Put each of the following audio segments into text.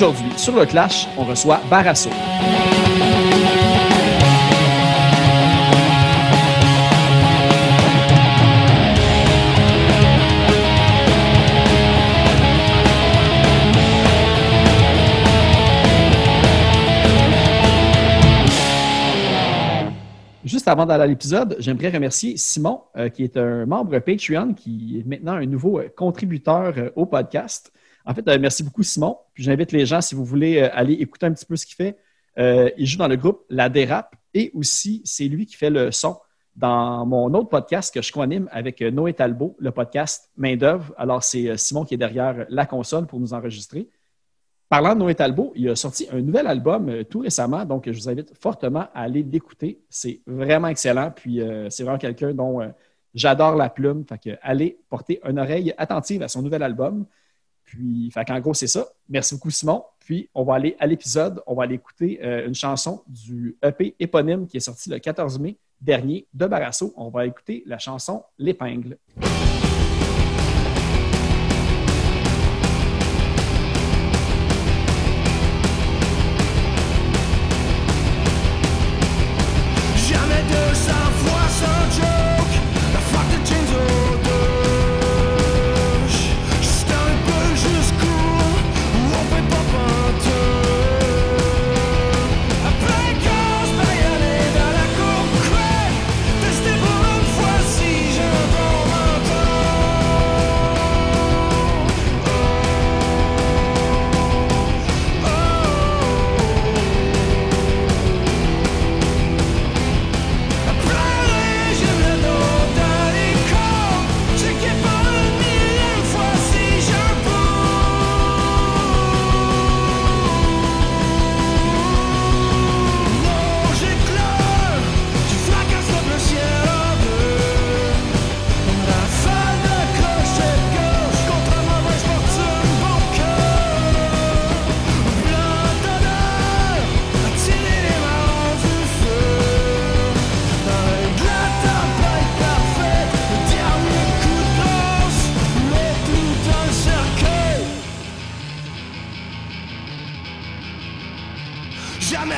Aujourd'hui, sur le Clash, on reçoit Barasso. Juste avant d'aller à l'épisode, j'aimerais remercier Simon, euh, qui est un membre Patreon, qui est maintenant un nouveau euh, contributeur euh, au podcast. En fait, merci beaucoup, Simon. Puis j'invite les gens, si vous voulez aller écouter un petit peu ce qu'il fait. il joue dans le groupe La Dérape et aussi, c'est lui qui fait le son dans mon autre podcast que je co-anime avec Noé Talbot, le podcast Main d'œuvre. Alors, c'est Simon qui est derrière la console pour nous enregistrer. Parlant de Noé Talbot, il a sorti un nouvel album euh, tout récemment, donc je vous invite fortement à aller l'écouter. C'est vraiment excellent, puis euh, c'est vraiment quelqu'un dont euh, j'adore la plume. Fait que allez porter une oreille attentive à son nouvel album. Puis, qu'en gros, c'est ça. Merci beaucoup, Simon. Puis, on va aller à l'épisode. On va aller écouter une chanson du EP éponyme qui est sorti le 14 mai dernier de Barasso. On va écouter la chanson L'épingle.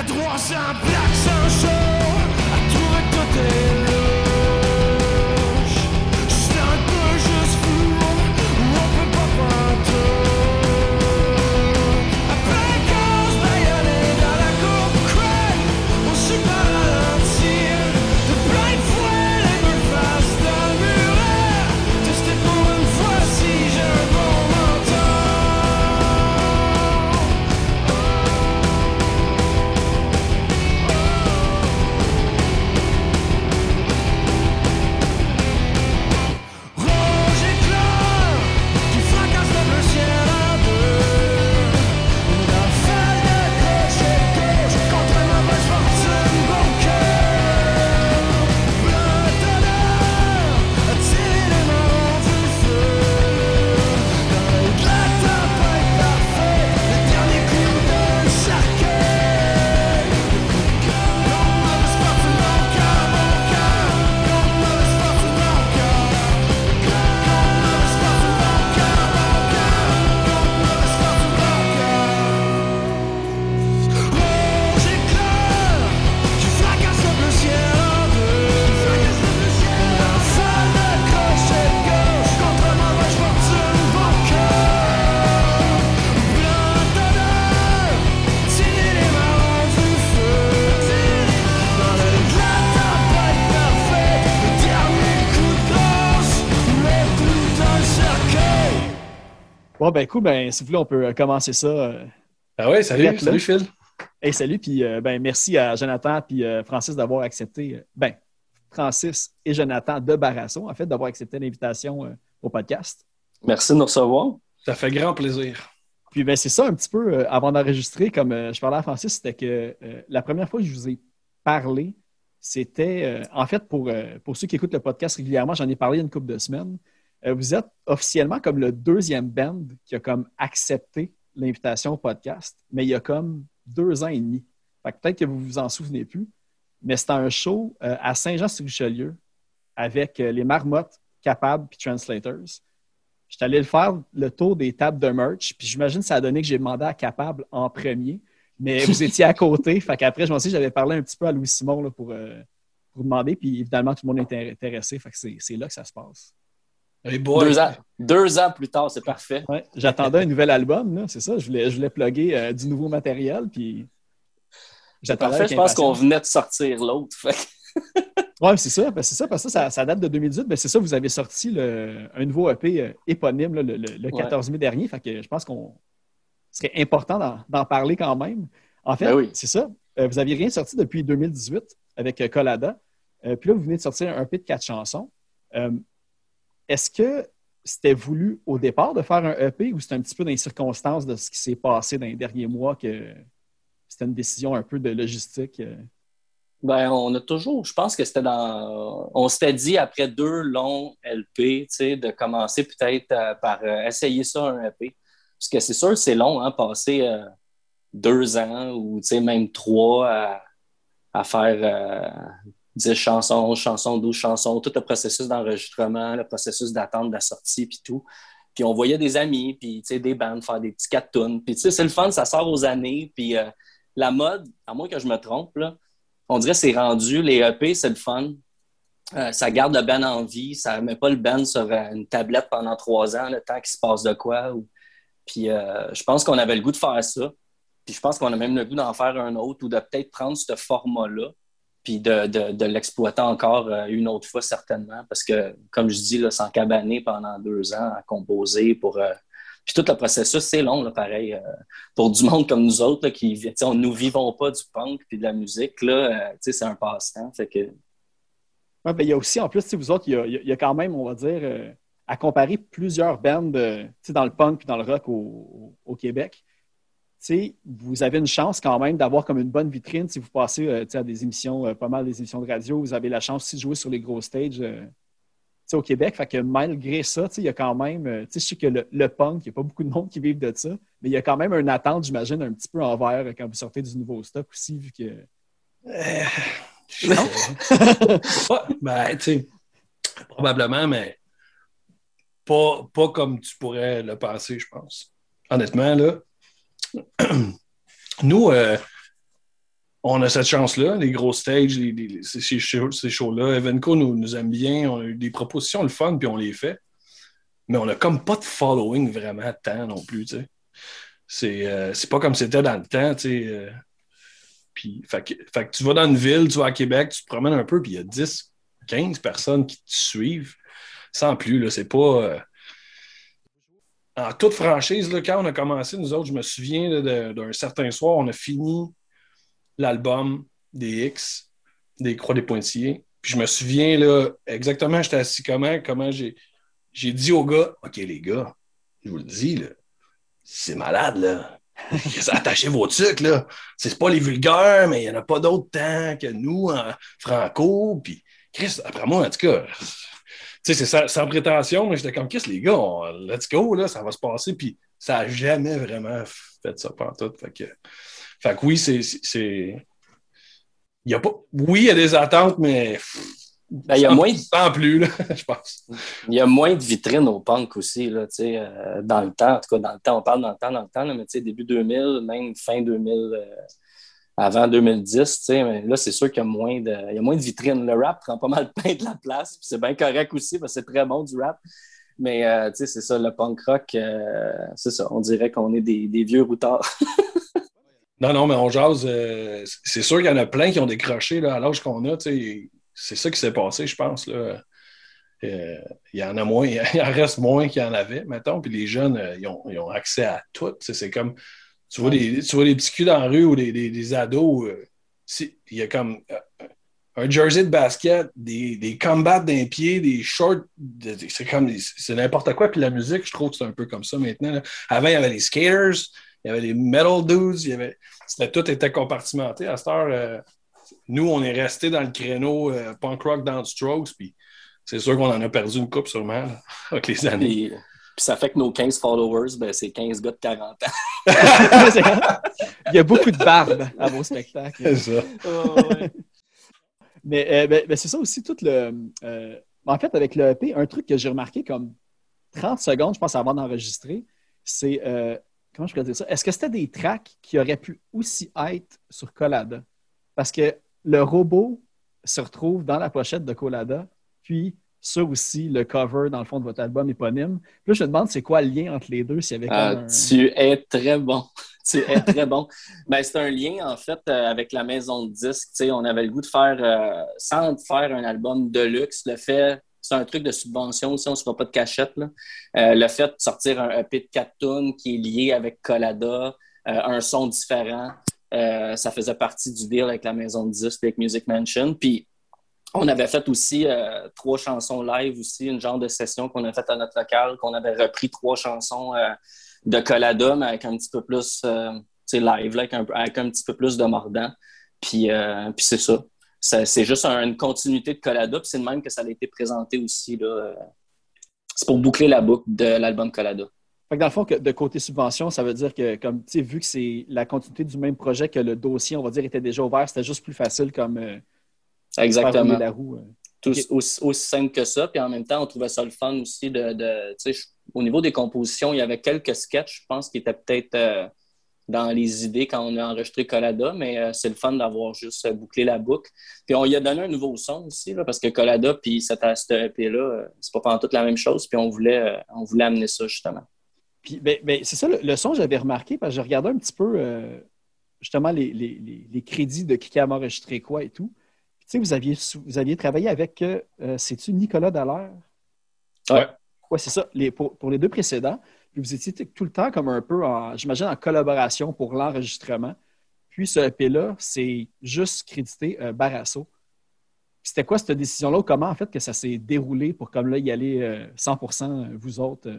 Bon, ben, écoute, ben, si vous voulez, on peut euh, commencer ça. Ah oui, salut, salut Phil. Hey, salut, puis euh, ben, merci à Jonathan puis Francis d'avoir accepté, ben, Francis et Jonathan de Barrasso, en fait, d'avoir accepté l'invitation au podcast. Merci de nous recevoir. Ça fait grand plaisir. Puis ben, c'est ça un petit peu, avant d'enregistrer, comme je parlais à Francis, c'était que la première fois que je vous ai parlé, c'était, en fait, pour, pour ceux qui écoutent le podcast régulièrement, j'en ai parlé il y a une couple de semaines. Euh, vous êtes officiellement comme le deuxième band qui a comme accepté l'invitation au podcast, mais il y a comme deux ans et demi. peut-être que vous vous en souvenez plus, mais c'était un show euh, à Saint-Jean-sur-Richelieu avec euh, les Marmottes, Capables puis Translators. J'étais allé le faire le tour des tables de merch, puis j'imagine que ça a donné que j'ai demandé à Capable en premier. Mais vous étiez à côté. fait qu'après, je m'en j'avais parlé un petit peu à Louis Simon pour, euh, pour demander. Puis évidemment, tout le monde était intéressé. Fait que c'est là que ça se passe. Deux, ans, deux ans plus tard, c'est parfait. J'attendais un nouvel album, c'est ça. Je voulais, je voulais plugger euh, du nouveau matériel. Puis parfait, je pense qu'on venait de sortir l'autre. oui, c'est ça. Ben, c'est ça, parce que ça, ça, date de 2018. Ben, c'est ça, vous avez sorti le, un nouveau EP euh, éponyme le, 14 mai dernier. Fait que je pense qu'on serait important d'en parler quand même. En fait, ben c'est ça. Euh, vous n'aviez rien sorti depuis 2018 avec euh, Colada. puis là, vous venez de sortir un EP de quatre chansons. Est-ce que c'était voulu au départ de faire un EP ou c'est un petit peu dans les circonstances de ce qui s'est passé dans les derniers mois que c'était une décision un peu de logistique? Ben, on a toujours, je pense que c'était dans. On s'était dit après deux longs LP, tu sais, de commencer peut-être euh, par euh, essayer ça un EP. Parce que c'est sûr, c'est long, hein, passer euh, deux ans ou tu sais, même trois à, faire dix chansons, 11 chansons, 12 chansons, tout le processus d'enregistrement, le processus d'attente de la sortie, puis tout. Puis on voyait des amis, puis des bandes faire des petits tunes. Puis c'est le fun, ça sort aux années. Puis la mode, à moins que je me trompe, là, on dirait que c'est rendu, les EP, c'est le fun. Euh, ça garde le band en vie, ça ne met pas le band sur euh, une tablette pendant trois ans, le temps qu'il se passe de quoi. Puis euh, je pense qu'on avait le goût de faire ça. Puis je pense qu'on a même le goût d'en faire un autre ou de peut-être prendre ce format-là puis de, l'exploiter encore une autre fois certainement. Parce que, comme je dis, s'encabaner pendant deux ans à composer pour puis tout le processus, c'est long, là, pareil. Euh, pour du monde comme nous autres, là, qui on, nous vivons pas du punk puis de la musique, là, euh, c'est un passe-temps. Fait que... Ben, il y a aussi, en plus, vous autres, il y, a, quand même, on va dire, euh, à comparer plusieurs bands dans le punk puis dans le rock au, au Québec. Vous avez une chance quand même d'avoir comme une bonne vitrine si vous passez à des émissions, pas mal des émissions de radio. Vous avez la chance aussi de jouer sur les gros stages au Québec. Fait que malgré ça, il y a quand même, euh, je sais que le, punk, il n'y a pas beaucoup de monde qui vivent de ça, mais il y a quand même une attente, j'imagine, un petit peu envers quand vous sortez du nouveau stock aussi, vu que. Euh, non. ben, tu probablement, mais pas, pas comme tu pourrais le penser, je pense. Honnêtement, là. Nous, euh, on a cette chance-là, les gros stages, ces, shows-là. Evenco nous, nous aime bien, on a eu des propositions, le fun, puis on les fait. Mais on n'a comme pas de following vraiment tant non plus, tu sais. Euh, c'est pas comme c'était dans le temps, tu sais. Euh. puis, fait que, tu vas dans une ville, tu vas à Québec, tu te promènes un peu, puis il y a 10, 15 personnes qui te suivent. Sans plus, là, c'est pas... En toute franchise, quand on a commencé, nous autres, je me souviens d'un certain soir, on a fini l'album des X, des Croix des Pointillés. Puis je me souviens, là, exactement, j'étais assis comment, comment j'ai, dit aux gars, OK, les gars, je vous le dis, c'est malade, là. Attachez vos trucs, là. C'est pas les vulgaires, mais il n'y en a pas d'autre temps que nous, en franco. Puis, Chris, après moi, en tout cas, sais, c'est sans, prétention, mais j'étais comme, qu'est-ce, les gars, let's go, là, ça va se passer. Puis, ça n'a jamais vraiment fait ça pendant tout. Fait que, fait que oui, c'est. Il y a pas... Oui, il y a des attentes, mais. Ben, il y a moins de... plus, là, je pense. Il y a moins de vitrines au punk aussi, là, euh, dans le temps. En tout cas, dans le temps, on parle dans le temps, dans le temps, là, mais début 2000, même fin 2000, euh, avant 2010, mais là, c'est sûr qu'il y a moins de, il y a moins de vitrines. Le rap prend pas mal de pain de la place, c'est bien correct aussi, parce que c'est très bon du rap. Mais euh, c'est ça, le punk rock, c'est ça, on dirait qu'on est des, vieux routards. Non, non, mais on jase. Euh, c'est sûr qu'il y en a plein qui ont décroché là, à l'âge qu'on a. C'est ça qui s'est passé, je pense. Là. Euh, il y en a moins, il en reste moins qu'il y en avait, mettons. Puis les jeunes, euh, ils, ont, accès à tout. C'est comme, tu vois, des, tu vois petits culs dans la rue ou des, ados. il y a comme un jersey de basket, des, des combats d'un pied, des shorts. C'est comme, c'est n'importe quoi. Puis la musique, je trouve que c'est un peu comme ça maintenant. Avant, il y avait les skaters il y avait les metal dudes, il y avait... Tout était compartimenté. À cette heure, euh, nous, on est resté dans le créneau euh, punk rock dans Strokes, puis c'est sûr qu'on en a perdu une coupe sûrement avec les années. Puis, ça fait que nos 15 followers, ben, c'est 15 gars de 40 ans. il y a beaucoup de barbe à vos spectacles. C'est ça. Oh, mais, euh, ben, ben, c'est ça aussi, tout le. en fait, avec le EP, un truc que j'ai remarqué comme 30 secondes, je pense, avant d'enregistrer. C'est. Euh, comment je peux dire ça? Est-ce que c'était des tracks qui auraient pu aussi être sur Colada? Parce que le robot se retrouve dans la pochette de Colada, puis ça aussi, le cover, dans le fond, de votre album éponyme. Puis là, je me demande, c'est quoi le lien entre les deux? S'il y avait ah, Tu es très bon. tu es très bon. Ben, c'est un lien, en fait, euh, avec la maison de disques. on avait le goût de faire, euh, sans faire un album de luxe, le fait, c'est un truc de subvention aussi, on ne se fera pas de cachette. Euh, le fait de sortir un EP de 4 qui est lié avec Colada, un son différent, ça faisait partie du deal avec la maison de disques, avec Music Mansion. Puis, on avait fait aussi euh, trois chansons live aussi, une genre de session qu'on a faite à notre local, qu'on avait repris trois chansons euh, de Colada, mais avec un petit peu plus euh, live, avec, un, petit peu plus de mordant. Puis, puis c'est ça. C'est juste une continuité de Colada, puis c'est de même que ça a été présenté aussi. C'est pour boucler la boucle de l'album Colada. Fait dans le fond, de côté subvention, ça veut dire que, comme vu que c'est la continuité du même projet que le dossier, on va dire, était déjà ouvert, c'était juste plus facile comme Exactement. La roue, euh. Tout, aussi, simple que ça. Puis en même temps, on trouvait ça le fun aussi de. de au niveau des compositions, il y avait quelques sketchs, je pense, qui étaient peut-être euh, dans les idées quand on a enregistré Colada, mais euh, c'est le fun d'avoir juste bouclé la boucle. Puis on y a donné un nouveau son aussi, parce que Colada puis cette, EP-là, c'est pas pendant toute la même chose. Puis on voulait, on voulait amener ça justement. Puis ben, ben, c'est ça, le, son, j'avais remarqué, parce que je regardais un petit peu justement les, les, les, crédits de qui a enregistré quoi et tout vous aviez, vous aviez travaillé avec, euh, c'est-tu Nicolas Dallaire? Oui. Oui, c'est ça, pour, les deux précédents. Puis vous étiez tout le temps comme un peu, j'imagine, en collaboration pour l'enregistrement. Puis ce EP-là, c'est juste crédité euh, Barasso. C'était quoi cette décision-là? Comment, en fait, que ça s'est déroulé pour comme là y aller 100% euh, vous autres?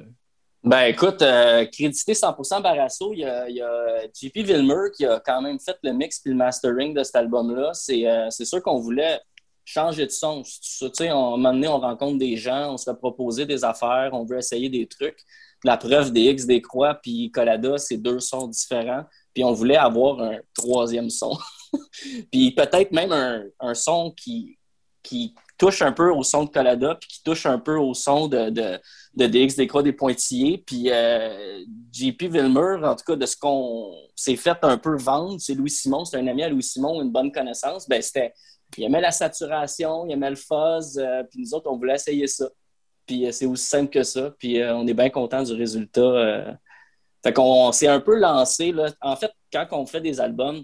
Ben écoute, euh, crédité 100% Barasso, il y, a, JP Vilmer qui a quand même fait le mix et le mastering de cet album-là. C'est euh, sûr qu'on voulait changer de son. Tu sais, à un moment donné, on rencontre des gens, on se fait proposer des affaires, on veut essayer des trucs. La preuve des X, des croix, puis Colada, c'est deux sons différents. Puis on voulait avoir un troisième son. puis peut-être même un, un son qui, qui touche un peu au son de Colada, puis qui touche un peu au son de, de, de DX, des croix, des pointillés. Puis euh, JP Villemur, en tout cas, de ce qu'on s'est fait un peu vendre, c'est Louis Simon, c'est un ami à Louis Simon, une bonne connaissance. Ben, c'était, il aimait la saturation, il aimait le fuzz, euh, puis nous autres, on voulait essayer ça. Puis euh, c'est aussi simple que ça. Puis on est bien content du résultat. Fait qu'on s'est un peu lancé. Là. En fait, quand on fait des albums,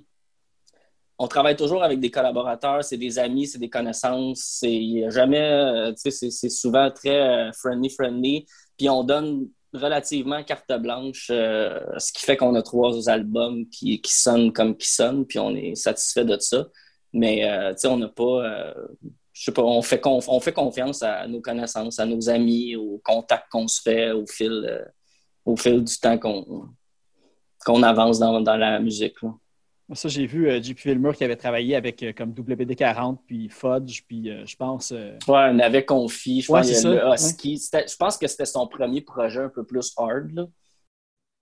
on travaille toujours avec des collaborateurs, c'est des amis, c'est des connaissances. C'est jamais, euh, tu sais, c'est souvent très euh, friendly, friendly. Puis on donne relativement carte blanche, euh, ce qui fait qu'on a trois albums qui, qui, sonnent comme qui sonnent, puis on est satisfait de ça. Mais tu sais, on n'a pas, je sais pas, on fait, on fait confiance à nos connaissances, à nos amis, aux contacts qu'on se fait au fil, au fil du temps qu'on avance dans, dans la musique. Ça, j'ai vu euh, JP Villemur qui avait travaillé avec euh, comme WD-40, puis Fudge, puis euh, je pense. Ouais, on avait confié, je, pense, je pense que c'était son premier projet un peu plus hard.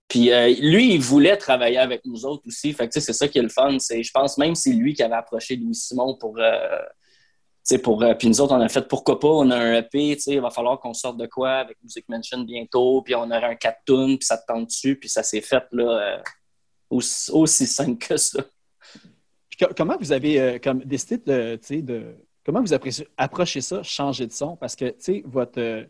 Puis lui, il voulait travailler avec nous autres aussi. Fait c'est ça qui est le fun. Je pense même que c'est lui qui avait approché Louis Simon pour. pour puis nous autres, on a fait pourquoi pas, on a un EP, il va falloir qu'on sorte de quoi avec Music Mansion bientôt, puis on aura un 4 tunes, puis ça te tente dessus, puis ça s'est fait là aussi, simple que ça. comment vous avez euh, comme décidé de, de, Comment vous approchez ça, changer de son? Parce que votre, euh,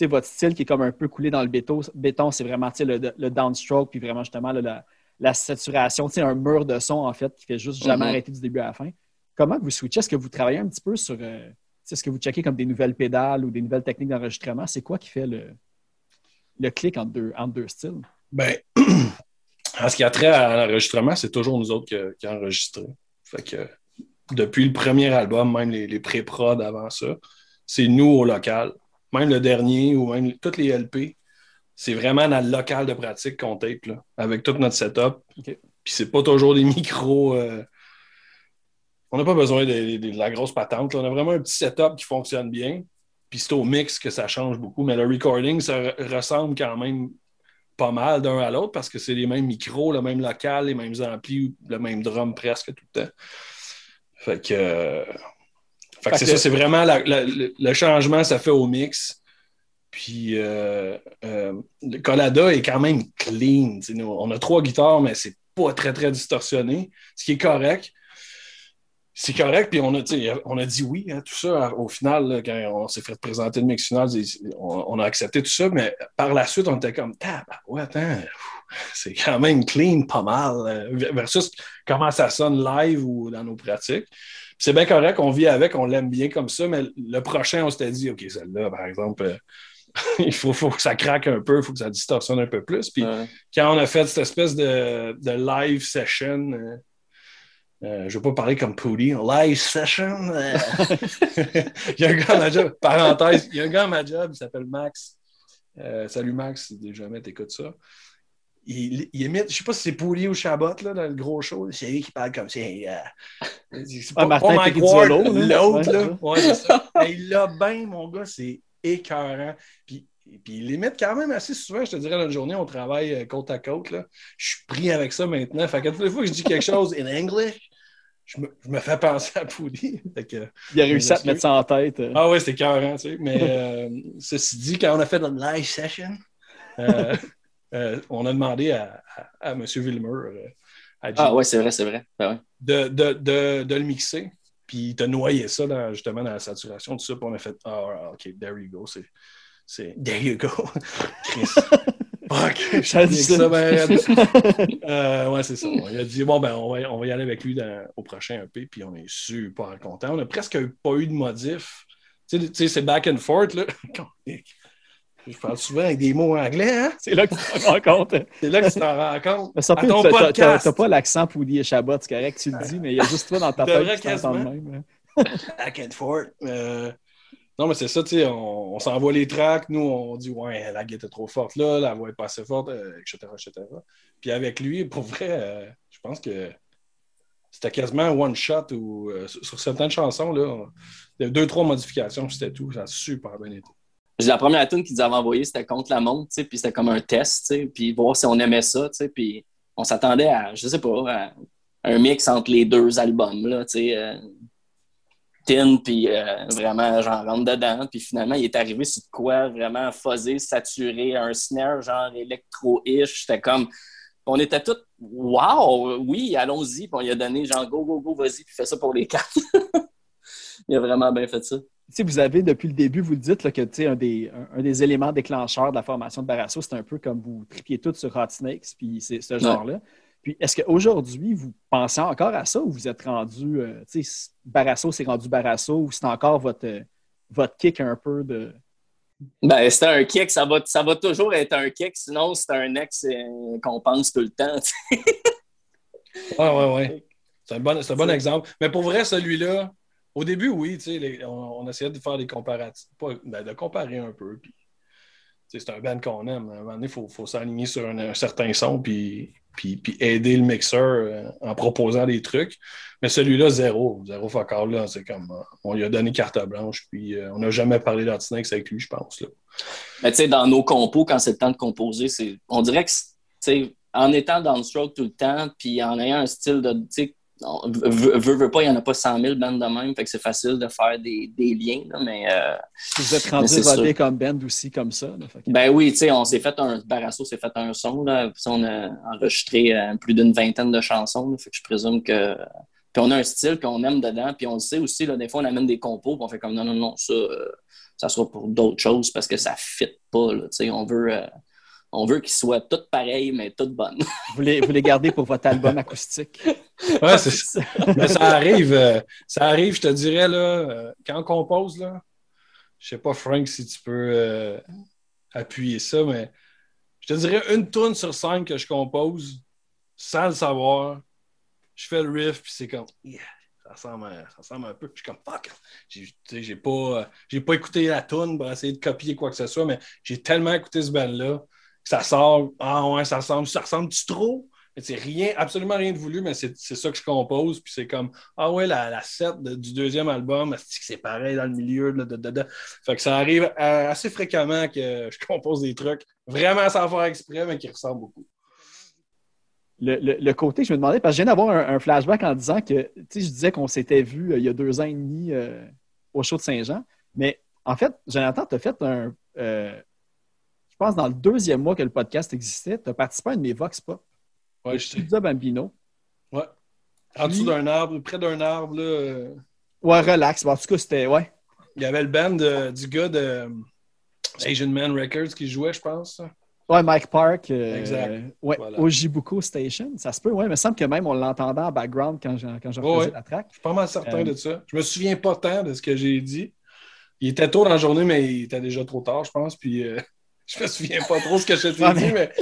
votre style qui est comme un peu coulé dans le béton, béton c'est vraiment le, le, downstroke, puis vraiment justement la, la, saturation, un mur de son en fait qui fait juste jamais mm-hmm. arrêter du début à la fin. Comment vous switchez? Est-ce que vous travaillez un petit peu sur. Euh, est-ce que vous checkez comme des nouvelles pédales ou des nouvelles techniques d'enregistrement? C'est quoi qui fait le, le clic entre deux, entre deux styles? Ben, En ce qui a trait à l'enregistrement, c'est toujours nous autres qui, qui enregistrons. Fait que depuis le premier album, même les, pré-prod avant ça, c'est nous au local. Même le dernier ou même toutes les LP, c'est vraiment dans le local de pratique qu'on tape, là, avec tout notre setup. Puis c'est pas toujours des micros. Euh, on n'a pas besoin de, la grosse patente. On a vraiment un petit setup qui fonctionne bien. Puis c'est au mix que ça change beaucoup. Mais le recording, ça ressemble quand même pas mal d'un à l'autre parce que c'est les mêmes micros, le même local, les mêmes amplis, le même drum presque tout le temps. Fait que, fait que c'est ça, c'est vraiment le changement, ça fait au mix. Puis euh, euh, le Colada est quand même clean. Nous, on a trois guitares, mais c'est pas très, très distorsionné, ce qui est correct. C'est correct, puis on a, on a dit oui, hein, tout ça. Au final, quand on s'est fait présenter le mix final, on, a accepté tout ça, mais par la suite, on était comme, ouais, attends, c'est quand même clean, pas mal, euh, versus comment ça sonne live ou dans nos pratiques. C'est bien correct, on vit avec, on l'aime bien comme ça, mais le prochain, on s'était dit, OK, celle-là, par exemple, il faut, faut, que ça craque un peu, il faut que ça distorsionne un peu plus. Puis quand on a fait cette espèce de, de live session, euh, euh, je ne vais pas parler comme Pooty, live session. Euh, il y a un gars à ma job, parenthèse, il y a un gars à ma job, il s'appelle Max. salut Max, si jamais tu écoutes ça. Il, il, imite, je ne sais pas si c'est Pooty ou Chabot là, dans le gros show, c'est lui qui parle comme ça. c'est pas, ah, pas Mike Ward, l'autre. Ouais, il l'a bien, mon gars, c'est écœurant. Puis, puis il limite quand même assez souvent, je te dirais, dans une journée, on travaille euh, côte à côte. Là. Je suis pris avec ça maintenant. Fait que toutes les fois que je dis quelque chose in English, je me, je me fais penser à Pouli. il a réussi à te mettre ça en tête. Euh. Ah oui, c'est écœurant, tu sais. Mais euh, ceci dit, quand on a fait notre live session, on a demandé à, à, M. Villemur, ah oui, c'est vrai, c'est vrai. Ben de, de, de, de, le mixer. Puis il t'a noyé ça dans, justement dans la saturation, tout ça. Puis on a fait Ah, OK, there you go. C'est. There you go. Chris. Fuck, ça dit ça, ben, euh, ouais, c'est ça. Il a dit bon, ben, on va, on va y aller avec lui au prochain EP, puis on est super content. On a presque pas eu de modif. Tu sais, c'est back and forth, là. Je parle souvent avec des mots anglais, hein? C'est là que tu t'en rends compte. c'est là que tu t'en rends compte. Mais surtout, tu n'as pas l'accent Poudy et Chabot, c'est correct, tu le dis, mais il y a juste toi dans ta tête qui t'entends même. Hein. Back and forth. Euh, non, mais c'est ça, tu sais, on, s'envoie les tracks, nous, on dit, ouais, la guette est trop forte là, la voix est pas assez forte, etc., euh, etc. Puis avec lui, pour vrai, euh, je pense que c'était quasiment un one-shot ou sur certaines chansons, là, il y deux, trois modifications, c'était tout. Ça a super bien été la première tune qu'ils avaient envoyée, c'était contre la montre, puis c'était comme un test, puis voir si on aimait ça, puis on s'attendait à, je sais pas, un mix entre les deux albums, là, tu sais, euh, Tin, puis euh, vraiment, j'en rentre dedans, puis finalement, il est arrivé sur quoi vraiment fuzzé, saturé, un snare genre électro-ish, c'était comme, on était tous, wow, oui, allons-y, puis on lui a donné genre, go, go, go, vas-y, puis fais ça pour les quatre. il a vraiment bien fait ça vous avez, depuis le début, vous le dites, là, que un des, un, des éléments déclencheurs de la formation de Barasso, c'est un peu comme vous tripiez tout sur Hot Snakes, puis c'est ce genre-là. Puis est-ce qu'aujourd'hui, vous pensez encore à ça ou vous êtes rendu, euh, tu sais, Barasso, c'est rendu Barasso ou c'est encore votre, votre kick un peu de? Ben, c'est un kick, ça va, ça va toujours être un kick, sinon c'est un ex euh, qu'on pense tout le temps. Oui, oui, oui. C'est un bon, un bon exemple. Mais pour vrai, celui-là, au début, oui, on, on, essayait de faire des comparatifs, ben, de comparer un peu. Puis, c'est un band qu'on aime. À un moment donné, il faut, faut s'aligner sur un, certain son puis, puis, aider le mixeur euh, en proposant des trucs. Mais celui-là, zéro. Zéro focal, là. C'est comme. Euh, on lui a donné carte blanche, puis euh, on n'a jamais parlé d'Artinax avec lui, je pense. Là. Mais tu sais, dans nos compos, quand c'est le temps de composer, c'est on dirait que, en étant dans le stroke tout le temps, puis en ayant un style de veut, veut pas, il n'y en a pas 100 000 bandes de même, fait que c'est facile de faire des, des liens, mais... Euh, vous êtes rendu comme band aussi, comme ça? Ben oui, tu sais, on s'est fait un... Barasso s'est fait un son, là, puis on a enregistré euh, plus d'une vingtaine de chansons, fait que je présume que... Puis on a un style qu'on aime dedans, puis on le sait aussi, là, des fois, on amène des compos, puis on fait comme non, non, non, ça, euh, ça sera pour d'autres choses, parce que ça ne fit pas, tu sais, on veut on veut qu'ils soient toutes pareilles, mais toutes bonnes. vous, les, vous les gardez pour votre album acoustique. Oui, c'est ça. Mais ça arrive, euh, ça arrive, je te dirais, là, euh, quand on compose, là, je sais pas, Frank, si tu peux euh, appuyer ça, mais je te dirais une tonne sur cinq que je compose sans le savoir. Je fais le riff, puis c'est comme, ça ressemble, ça ressemble un peu. Puis je suis comme, fuck, j'ai pas, pas écouté la tune pour essayer de copier quoi que ce soit, mais j'ai tellement écouté ce band-là ça sort, ah ouais, ça ressemble, ça ressemble-tu trop? C'est rien, absolument rien de voulu, mais c'est ça que je compose. Puis c'est comme, ah ouais, la, la set du deuxième album, c'est pareil dans le milieu. De, Fait que ça arrive assez fréquemment que je compose des trucs vraiment sans faire exprès, mais qui ressemblent beaucoup. Le, le, côté, je me demandais, parce que je viens d'avoir un, flashback en disant que, tu sais, je disais qu'on s'était vu euh, il y a deux ans et demi euh, au show de Saint-Jean, mais en fait, Jonathan, tu as fait un, euh, pense, dans le deuxième mois que le podcast existait, tu as participé à une de mes Vox Pop. Ouais, je sais. Bambino. Ouais. En dessous d'un arbre, près d'un arbre, là, euh, Ouais, relax. Bon, en tout cas, c'était. Ouais. il y avait le band du gars de euh, Asian Man Records qui jouait, je pense. Ouais, Mike Park. euh, Exact. ouais, Voilà. au Jibuko Station. Ça se peut, ouais. Il me semble que même on l'entendait en background quand je, quand Ouais, la track. Je suis pas mal certain Euh, de ça. Je me souviens pas tant de ce que j'ai dit. Il était tôt dans la journée, mais il était déjà trop tard, je pense. Puis je me souviens pas trop ce que je t'ai dit, mais.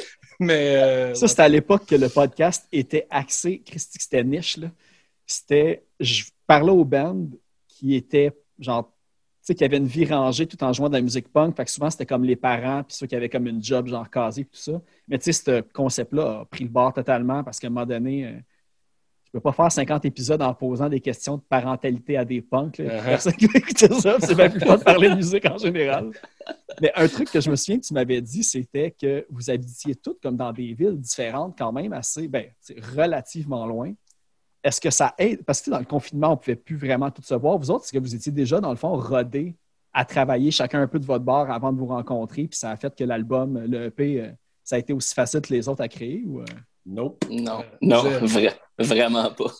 mais euh, Ça, c'était à l'époque que le podcast était axé. Christy, c'était niche, là. C'était. Je parlais au band qui était genre. Tu sais, qui avait une vie rangée tout en jouant de la musique punk. Fait que souvent, c'était comme les parents, puis ceux qui avaient comme une job, genre casé, puis tout ça. Mais tu sais, ce concept-là a pris le bord totalement parce qu'à un moment donné, euh, tu peux pas faire 50 épisodes en posant des questions de parentalité à des punks. là. Uh-huh. Personne qui va écouter ça. C'est bien plus fun de parler de musique en général. Mais un truc que je me souviens que tu m'avais dit, c'était que vous habitiez toutes comme dans des villes différentes, quand même assez, ben, c'est relativement loin. Est-ce que ça aide? Parce que dans le confinement, on ne pouvait plus vraiment tout se voir. Vous autres, est-ce que vous étiez déjà, dans le fond, rodés à travailler chacun un peu de votre bord avant de vous rencontrer, puis ça a fait que l'album, le EP, euh, ça a été aussi facile que les autres à créer? Ou, euh? Nope. Non, Euh, non, vra- vraiment pas.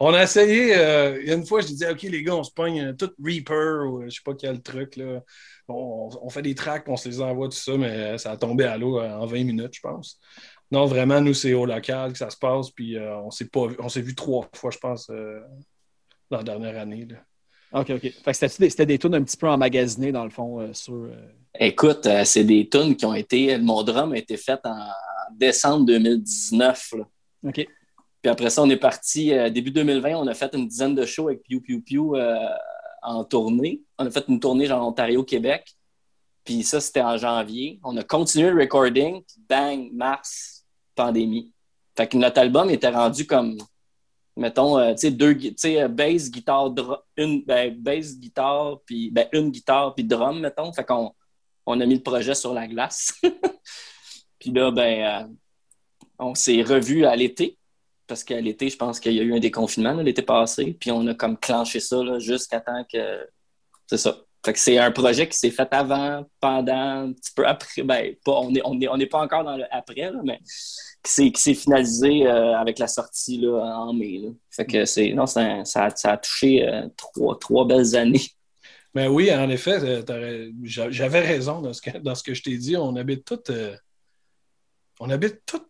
On a essayé, euh, il y a une fois, je disais, OK, les gars, on se pogne euh, tout Reaper ou euh, je sais pas quel truc. Là. On, on fait des tracks, on se les envoie, tout ça, mais euh, ça a tombé à l'eau euh, en 20 minutes, je pense. Non, vraiment, nous, c'est au local que ça se passe, puis euh, on s'est pas vu- on s'est vu trois fois, je pense, euh, dans la dernière année. là. OK, OK. Fait que c'était des, c'était des tunes un petit peu emmagasinés, dans le fond, euh, sur. euh, Écoute, euh, c'est des tunes qui ont été. Mon drum a été fait en décembre 2019. là. OK. Puis après ça, on est parti. euh, début 2020, on a fait une dizaine de shows avec Pew Pew Pew euh, en tournée. On a fait une tournée genre Ontario-Québec. Puis ça, c'était en janvier. On a continué le recording. Puis bang, mars, pandémie. Fait que notre album était rendu comme, mettons, euh, tu sais, deux, tu sais, bass, guitare, drum, une, ben, bass, guitare, puis ben, une guitare, puis drum, mettons. Fait qu'on on a mis le projet sur la glace. puis là, ben, euh, on s'est revu à l'été parce qu'à l'été, je pense qu'il y a eu un déconfinement l'été passé, puis on a comme clenché ça jusqu'à temps que. C'est ça. Fait que c'est un projet qui s'est fait avant, pendant, un petit peu après. Ben, pas, on n'est on est, on pas encore dans le après, là, mais qui s'est, finalisé euh, avec la sortie là, en mai. Fait que c'est. Non, ça, ça a touché euh, trois, trois belles années. Mais oui, en effet, j'avais raison dans ce que, dans ce que je t'ai dit. On habite toutes. On habite toutes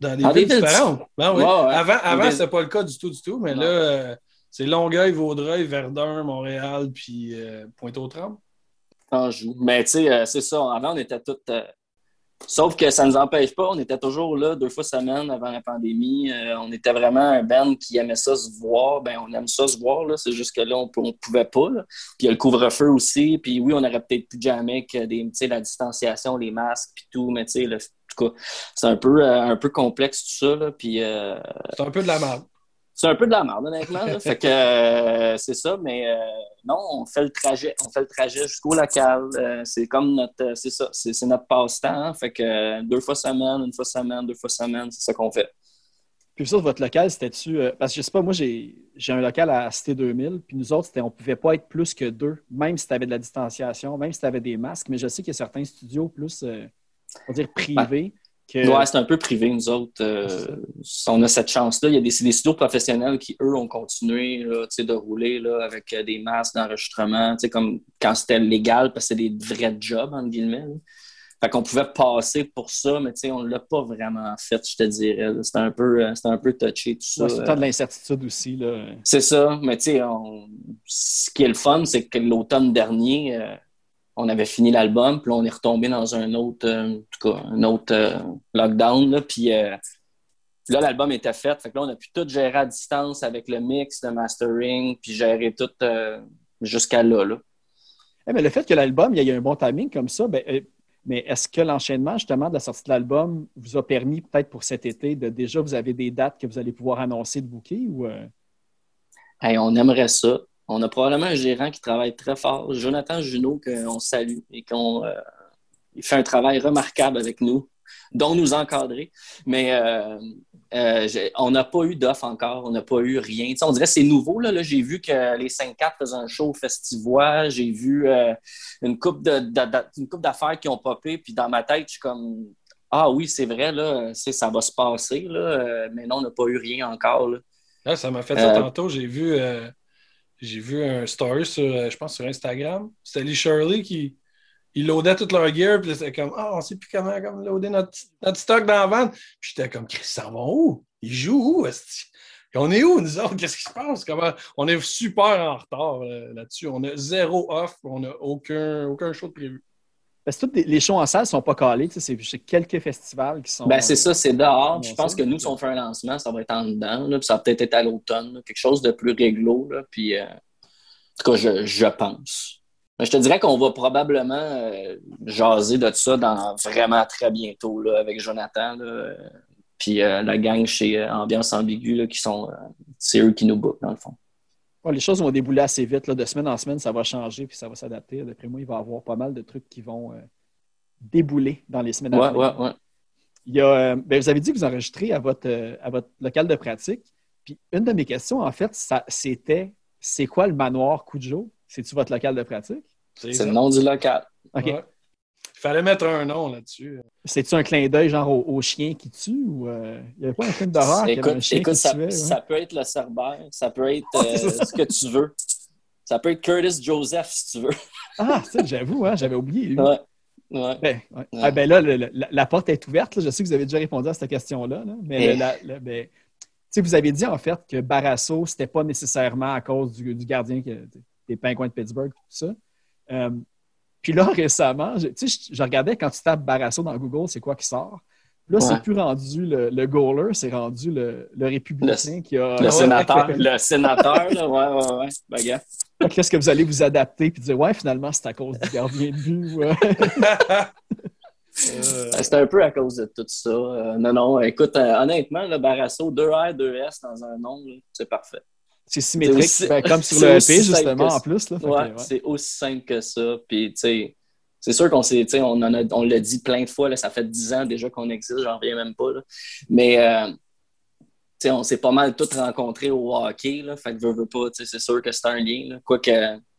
dans des villes différentes. Ben oui. Ouais, ouais. Avant, avant c'était pas le cas du tout, du tout. Mais Non. là, euh, c'est Longueuil, Vaudreuil, Verdun, Montréal, puis euh, Pointe-aux-Trembles. Anjou. Mais tu sais, euh, c'est ça. Avant, on était toutes. euh, Sauf que ça ne nous empêche pas. On était toujours là deux fois semaine avant la pandémie. On était vraiment un band qui aimait ça se voir. Ben, on aime ça se voir. là. C'est juste que là, on ne pouvait pas. là. Puis il y a le couvre-feu aussi. Puis oui, on aurait peut-être plus jamais que des, la distanciation, les masques, puis tout. Mais tu sais, le- tout cas, c'est un peu, euh, un peu complexe tout ça. Là. Puis euh, C'est un peu de la merde. c'est un peu de la merde, honnêtement. là. fait que euh, c'est ça, mais non, on fait le trajet. On fait le trajet jusqu'au local. C'est comme notre. C'est ça, c'est notre passe-temps. hein. Fait que deux fois semaine, une fois semaine, deux fois semaine, c'est ça qu'on fait. Puis ça, votre local, c'était-tu. euh, parce que je sais pas, moi, j'ai j'ai un local à Cité 2000, puis nous autres, c'était, on pouvait pas être plus que deux, même si tu avais de la distanciation, même si tu avais des masques. Mais je sais qu'il y a certains studios plus, euh, on va dire, privés. Que... Ouais, c'est un peu privé, nous autres. euh, on a cette chance-là. Il y a des, studios professionnels qui, eux, ont continué là, de rouler là, avec euh, des masques d'enregistrement, comme quand c'était légal, parce que c'est des vrais jobs, entre guillemets. là. Fait qu'on pouvait passer pour ça, mais on ne l'a pas vraiment fait, je te dirais. C'était un peu, euh, un peu touché, tout ça. Ouais, c'est tout le temps de l'incertitude aussi. Là. C'est ça, mais tu sais, on- ce qui est le fun, c'est que l'automne dernier, on avait fini l'album, puis là, on est retombé dans un autre, euh, en tout cas, un autre euh, lockdown, là, puis euh, là, l'album était fait, fait que là, on a pu tout gérer à distance avec le mix, le mastering, puis gérer tout jusqu'à là, là. Eh, mais le fait que l'album, il y un bon timing comme ça, ben, mais est-ce que l'enchaînement, justement, de la sortie de l'album vous a permis, peut-être pour cet été, de déjà, vous avez des dates que vous allez pouvoir annoncer de booker ou. Hey, on aimerait ça. On a probablement un gérant qui travaille très fort, Jonathan Junot, qu'on salue et qu'on euh, il fait un travail remarquable avec nous. dont nous encadrer. Mais on n'a pas eu d'offre encore, on n'a pas eu rien. on dirait que c'est nouveau. Là, J'ai vu que les 5-4 faisaient un show au Festivois. J'ai vu une coupe d'affaires qui ont popé. Puis dans ma tête, je suis comme ah oui, c'est vrai, là, ça va se passer, là, mais non, on n'a pas eu rien encore. Là. ça m'a fait ça tantôt. J'ai vu, j'ai vu un story sur, je pense, sur Instagram. C'était Lee Shirley qui, ils loadaient toute leur gear, puis c'était comme, ah, on sait plus comment comme, loader notre, notre stock dans la vente. Puis j'étais comme, Chris, ça va où? Ils jouent où? on est où, nous autres? Qu'est-ce qui se passe? Comment... On est super en retard euh, là-dessus. On a zéro off, on n'a aucun, aucun show de prévu. Parce que toutes les shows en salle ne sont pas calés. C'est quelques festivals qui sont. Ben, c'est ça, c'est dehors. je pense que nous, si on fait un lancement, ça va être en dedans. puis ça va peut-être être à l'automne. Quelque chose de plus réglo. Là, puis, euh, en tout cas, je, je pense. Je te dirais qu'on va probablement euh, jaser de ça dans vraiment très bientôt là, avec Jonathan. Là, puis euh, la gang chez euh, Ambiance Ambiguë qui sont. c'est eux qui nous bookent, dans le fond. Les choses vont débouler assez vite. Là. De semaine en semaine, ça va changer puis ça va s'adapter. D'après moi, il va y avoir pas mal de trucs qui vont débouler dans les semaines à venir. Ouais, ouais. Il y a, ben, vous avez dit que vous enregistrez à votre, à votre local de pratique. Puis une de mes questions, en fait, c'était c'est quoi le manoir Cujo? C'est-tu votre local de pratique? C'est le nom du local. OK. Il fallait mettre un nom là-dessus. C'est-tu un clin d'œil genre au, chien qui tue ou euh, il n'y avait pas un film d'horreur qui avait un chien écoute, qui ça, tuait, ça peut être le Cerbère, ça peut être euh, ce que tu veux. Ça peut être Curtis Joseph si tu veux. ah, j'avoue, hein, j'avais oublié lui. Ouais. Ouais. Ben, Ah, ben là, la, porte est ouverte. Je sais que vous avez déjà répondu à cette question-là. mais eh. ben, vous avez dit en fait que Barrasso, c'était pas nécessairement à cause du, gardien des pingouins de Pittsburgh, tout ça. Euh, puis là, récemment, je, je regardais quand tu tapes Barrasso dans Google, c'est quoi qui sort? Là, c'est plus rendu le, le goaler, c'est rendu le, le républicain qui a. Le sénateur. le sénateur, là, ouais, ouais, ouais. Bagarre. Qu'est-ce que vous allez vous adapter et dire, ouais, finalement, c'est à cause du gardien de but. Euh, c'est un peu à cause de tout ça. Euh, non, non, écoute, honnêtement, le Barrasso, 2R, 2S dans un nom, c'est parfait. C'est symétrique, ben, comme sur le EP, justement, en plus. Là, ouais, c'est aussi simple que ça. Puis, tu sais, c'est sûr qu'on s'est, on, on l'a dit plein de fois, là, ça fait dix ans déjà qu'on existe, j'en reviens même pas. Là. Mais, euh, sais, on s'est pas mal tous rencontrés au hockey. Là, fait que veux, veux pas, c'est sûr que c'est un lien. Quoique,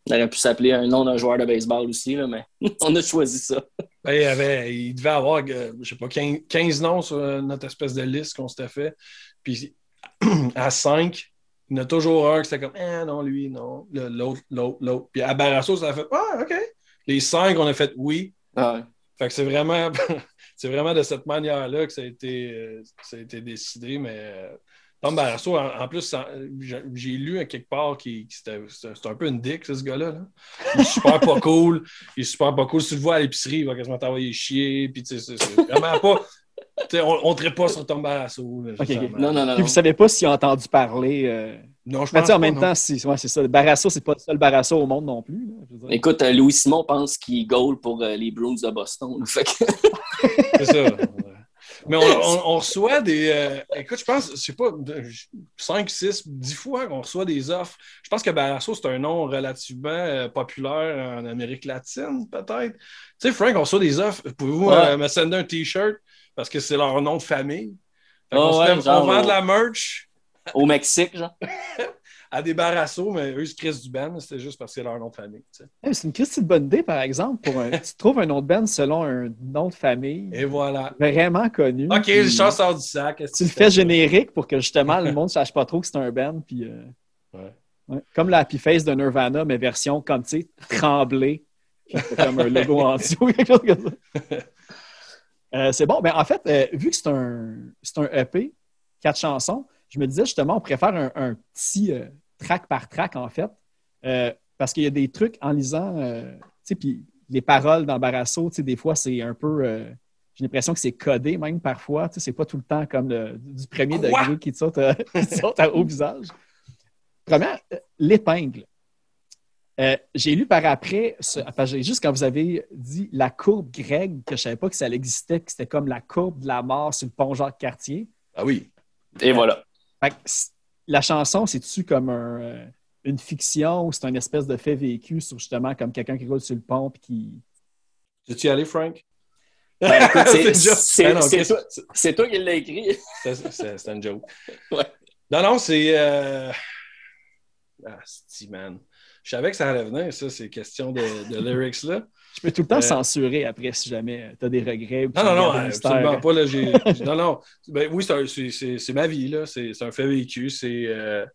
on aurait pu s'appeler un nom d'un joueur de baseball aussi, là, mais on a choisi ça. Ben, il, avait, il devait avoir, euh, je sais pas, 15, noms sur notre espèce de liste qu'on s'était fait. Puis à 5, il y en a toujours un qui c'était comme, ah non, lui, non. L'autre, l'autre, l'autre. Puis à Barrasso, ça a fait, ah, OK. Les cinq, on a fait oui. Ah fait que c'est vraiment, c'est vraiment de cette manière-là que ça a été, euh, ça a été décidé. Mais euh, Tom Barrasso, en, plus, j'ai lu à quelque part qu'il c'était un peu une dick, ce gars-là. Il est super pas cool. Il est super pas cool. Si tu le vois à l'épicerie, il va quasiment t'envoyer chier. Puis, c'est vraiment pas on ne traite pas sur Tom Barrasso. Non, non, non. Puis vous ne savez pas s'il a entendu parler. Euh, non, je pense En même temps, c'est ça. Barrasso, c'est pas le seul Barrasso au monde non plus. Écoute, euh, Louis Simon pense qu'il goal pour euh, les Bruins de Boston. c'est ça. Mais on, reçoit des. écoute, je pense, je sais pas, 5, 6, 10 fois qu'on reçoit des offres. Je pense que Barrasso, c'est un nom relativement populaire en Amérique latine, peut-être. Tu sais, Frank, on reçoit des offres. Pouvez-vous me sender un T-shirt? Parce que c'est leur nom de famille. on, vend de la merch. Au Mexique, genre. à des barassos, mais eux, c'est Chris du Ben, c'était juste parce que c'est leur nom de famille. c'est une de bonne idée, par exemple. Pour un... tu trouves un nom de Ben selon un nom de famille. Et voilà. Vraiment connu. OK, puis... je sort du sac. Tu le fais générique pour que justement le monde ne sache pas trop que c'est un Ben. Puis, euh, ouais. Comme la Happy Face de Nirvana, mais version comme, tu sais, tremblée. comme un logo en dessous, quelque chose comme ça. Euh, c'est bon. Ben, en fait, euh, vu que c'est un, un EP, quatre chansons, je me disais justement, on préfère un, un petit euh, track par track, en fait, parce qu'il y a des trucs en lisant, tu sais, puis les paroles d'Embarasso, tu sais, des fois, c'est un peu. j'ai l'impression que c'est codé même parfois. Tu sais, c'est pas tout le temps comme du premier degré qui te saute, au visage. Première, l'épingle. Euh, j'ai lu par après, juste quand vous avez dit la courbe grecque, que je ne savais pas que ça existait, que c'était comme la courbe de la mort sur le pont Jacques-Cartier. Ah oui. Et voilà. la chanson, c'est-tu comme euh, une fiction ou c'est une espèce de fait vécu sur justement comme quelqu'un qui roule sur le pont et qui. Es-tu allé, Frank? Ben, c'est- toi- qui l'as écrit. C'est- une joke. Ouais. Non, non, c'est. Euh... Ah, c'est man? Je savais que ça allait venir, ça, ces questions de, de lyrics là. Je peux tout le temps Euh, censurer après si jamais tu as des regrets. ou Non, non, non, absolument pas. Là, non, non. Ben, oui, c'est, ma vie, là. C'est, un fait vécu. C'est, euh,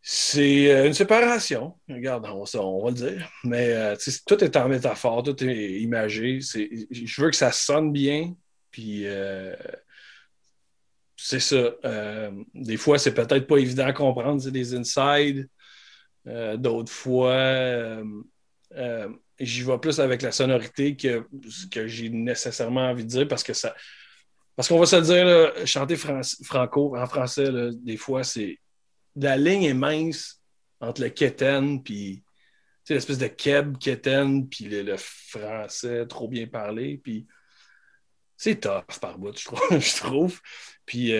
c'est euh, une séparation. Regarde, on, ça, on va le dire. Mais euh, tout est en métaphore, tout est imagé. Je veux que ça sonne bien. Puis euh, c'est ça. Euh, des fois, c'est peut-être pas évident à comprendre, c'est des insides. Euh, d'autres fois, euh, euh, j'y vais plus avec la sonorité que ce que j'ai nécessairement envie de dire parce que ça. Parce qu'on va se dire, chanter fran- franco en français, des fois, c'est. La ligne est mince entre le keten puis l'espèce de keb keten puis le, français trop bien parlé. Puis c'est tough par bout, je trouve. Puis,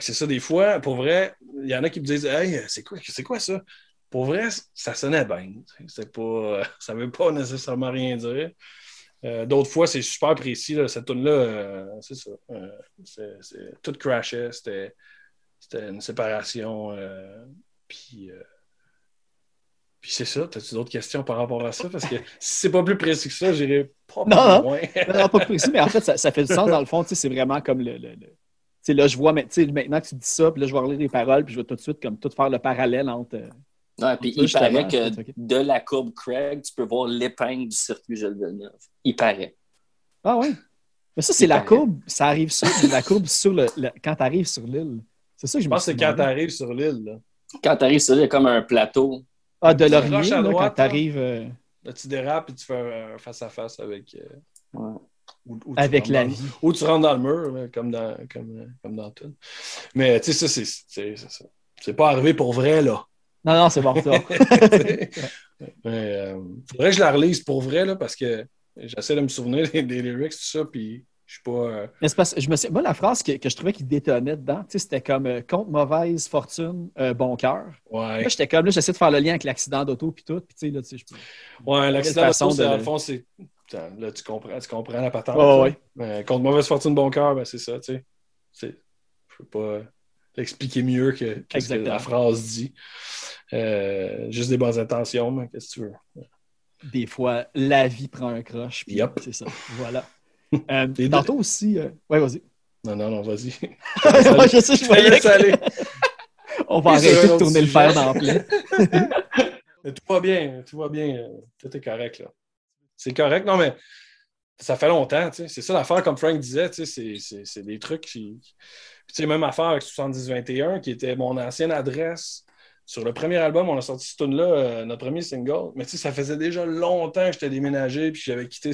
c'est ça, des fois, pour vrai, il y en a qui me disent Hey, c'est quoi, c'est quoi ça? Pour vrai, ça sonnait bien. C'est pas, ça ne veut pas nécessairement rien dire. Euh, D'autres fois, c'est super précis. Là, cette tune là c'est ça. Euh, tout crashait. C'était une séparation. euh, puis, euh, puis c'est ça. As-tu d'autres questions par rapport à ça? Parce que si c'est pas plus précis que ça, j'irai pas plus Non, non. loin. Non, non, pas précis, mais en fait, ça, ça fait du sens dans le fond. C'est vraiment comme le. le- le- tu sais, là, je vois mais, maintenant que tu dis ça, puis là, je vais relire les paroles, puis je vais tout de suite comme tout faire le parallèle entre. Euh, Ouais, puis il paraît que de la courbe Craig, tu peux voir l'épingle du circuit Gilles Villeneuve. Il paraît. Ah ouais. Mais ça, c'est la paraît. courbe. Ça arrive sur la courbe sur le, le- quand tu arrives sur l'île. C'est ça que je Je me pense que c'est quand demandé. tu arrives sur l'île. Là. Quand tu arrives sur là, il y a comme un plateau. Ah, de droite, quand tu arrives Là, tu dérapes et tu fais un face-à-face avec. euh, Ouais. avec la dans- vie. Ou tu rentres dans le mur, là, comme dans, comme, euh, comme dans tout. Mais tu sais, ça. C'est pas arrivé pour vrai, là. Non, non, c'est bon, ça. Euh, faudrait que je la relise pour vrai, là, parce que j'essaie de me souvenir des, des lyrics, tout ça, puis je suis pas. euh, Mais c'est parce que je me suis... Moi, la phrase que, que je trouvais qui détonnait dedans, c'était comme euh, contre mauvaise fortune, euh, bon cœur. ouais. Là, j'étais comme là, j'essaie de faire le lien avec l'accident d'auto puis tout. Puis là, tu sais, je peux- Ouais, l'accident de de- dans le fond, c'est. Là, tu comprends, tu comprends la patente. Là. ouais. Mais contre mauvaise fortune, bon cœur, ben, c'est ça, tu sais. Je peux pas l'expliquer mieux que, que ce que Exactement. la phrase dit. Euh, juste des bonnes intentions, mais qu'est-ce que tu veux? des fois, la vie prend un croche. puis Yup. C'est ça. Voilà. Euh, tantôt aussi. euh, Ouais, vas-y. Non, non, non, vas-y. Je sais, je voyais aller. On va arrêter de tourner le fer dans le plein. Tout va bien, tout va bien. Tout est correct, là. C'est correct, non, mais ça fait longtemps, tu sais. C'est ça l'affaire, comme Frank disait, tu sais, c'est- des trucs qui. Tu sais, même affaire avec 7021, qui était mon ancienne adresse. Sur le premier album, on a sorti ce tune-là, euh, notre premier single. Mais tu sais, ça faisait déjà longtemps que j'étais déménagé, puis j'avais quitté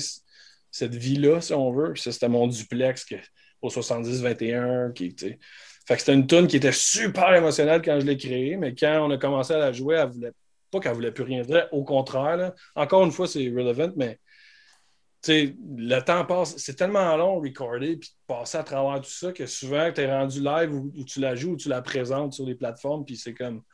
cette vie-là, si on veut. Ça, c'était mon duplex au 7021, qui. Fait c'était une tune qui était super émotionnelle quand je l'ai créée, mais quand on a commencé à la jouer, elle voulait pas qu'elle voulait plus rien dire, au contraire. là. Encore une fois, c'est relevant, mais tu sais, le temps passe, c'est tellement long recorder puis passer à travers tout ça que souvent tu es rendu live ou tu la joues ou tu la présentes sur les plateformes, puis c'est comme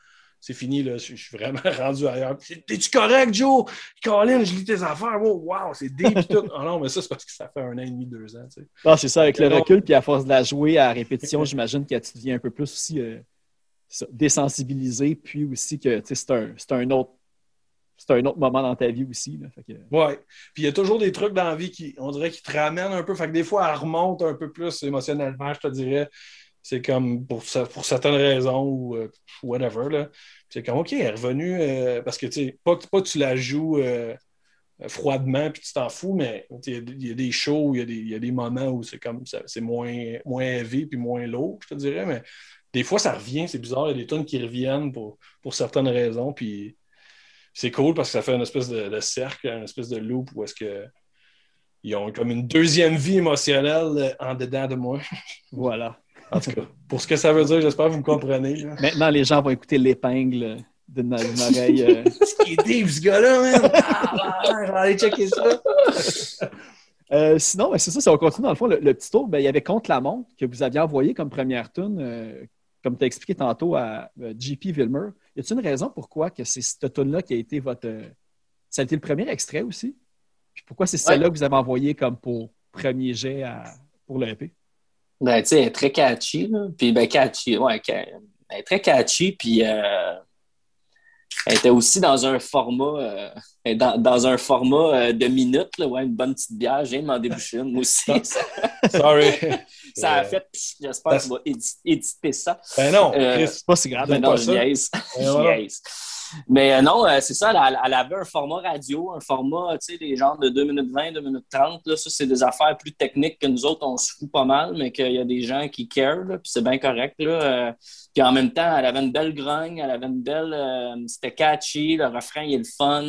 c'est fini, là, je, je suis vraiment rendu ailleurs. T'es-tu correct, Joe? Colin, je lis tes affaires. Wow, wow, c'est deep tout. Ah non, mais ça, c'est parce que ça fait un an et demi, deux ans. Tu sais. Non, c'est ça, avec le recul, puis à force de la jouer à répétition, j'imagine que tu deviens un peu plus aussi euh, désensibilisé, puis aussi que c'est un, un autre. C'est un autre moment dans ta vie aussi. Que- Ouais. Puis il y a toujours des trucs dans la vie qui, on dirait, qui te ramènent un peu. Fait que des fois, elle remonte un peu plus émotionnellement, je te dirais. C'est comme pour, certaines raisons ou euh, whatever. C'est comme, OK, elle est revenue. euh, parce que, tu pas, pas tu la joues euh, froidement puis tu t'en fous, mais il y a des- shows, il y a des, il y a des moments où c'est comme c'est moins, moins heavy puis moins lourd, je te dirais. Mais des fois, ça revient, c'est bizarre. Il y a des tonnes qui reviennent pour, pour certaines raisons. Puis c'est cool parce que ça fait une espèce de, cercle, une espèce de loop où est-ce que ils ont comme une deuxième vie émotionnelle en dedans de moi. Voilà. En tout cas, pour ce que ça veut dire, j'espère que vous me comprenez. là. Maintenant, les gens vont écouter l'épingle d'une oreille. euh, Ce qui est deep, ce gars-là, man! Ah, je vais aller checker ça. Euh, sinon, ben, c'est ça, si on continue dans le fond, le, le petit tour, ben, il y avait Contre la montre que vous aviez envoyé comme première tune, euh, comme tu as expliqué tantôt à euh, JP Vilmer. Y a-t-il une raison pourquoi que c'est cette tune-là qui a été votre. ça a été le premier extrait aussi? Puis pourquoi c'est celle-là que vous avez envoyé comme pour premier jet pour le EP? Ben, tu sais, elle est très catchy, là. Puis, ben, catchy, ouais, elle est très catchy, puis euh, elle était aussi dans un format, euh, dans, un format euh, de minutes, là, ouais, une bonne petite bière. J'ai m'en déboucher une, moi aussi. Sorry. ça a fait, j'espère que tu vas éditer ça. Ben non, c'est pas si grave. Ben non, je mais euh, non, euh, c'est ça, elle, avait un format radio, un format, tu sais, des genres de 2 minutes 20, 2 minutes 30. Là, ça, c'est des affaires plus techniques que nous autres, on se fout pas mal, mais qu'il y a des gens qui care, puis c'est bien correct. Là. Euh. puis en même temps, elle avait une belle grogne, elle avait une belle. c'était catchy, le refrain, est le fun,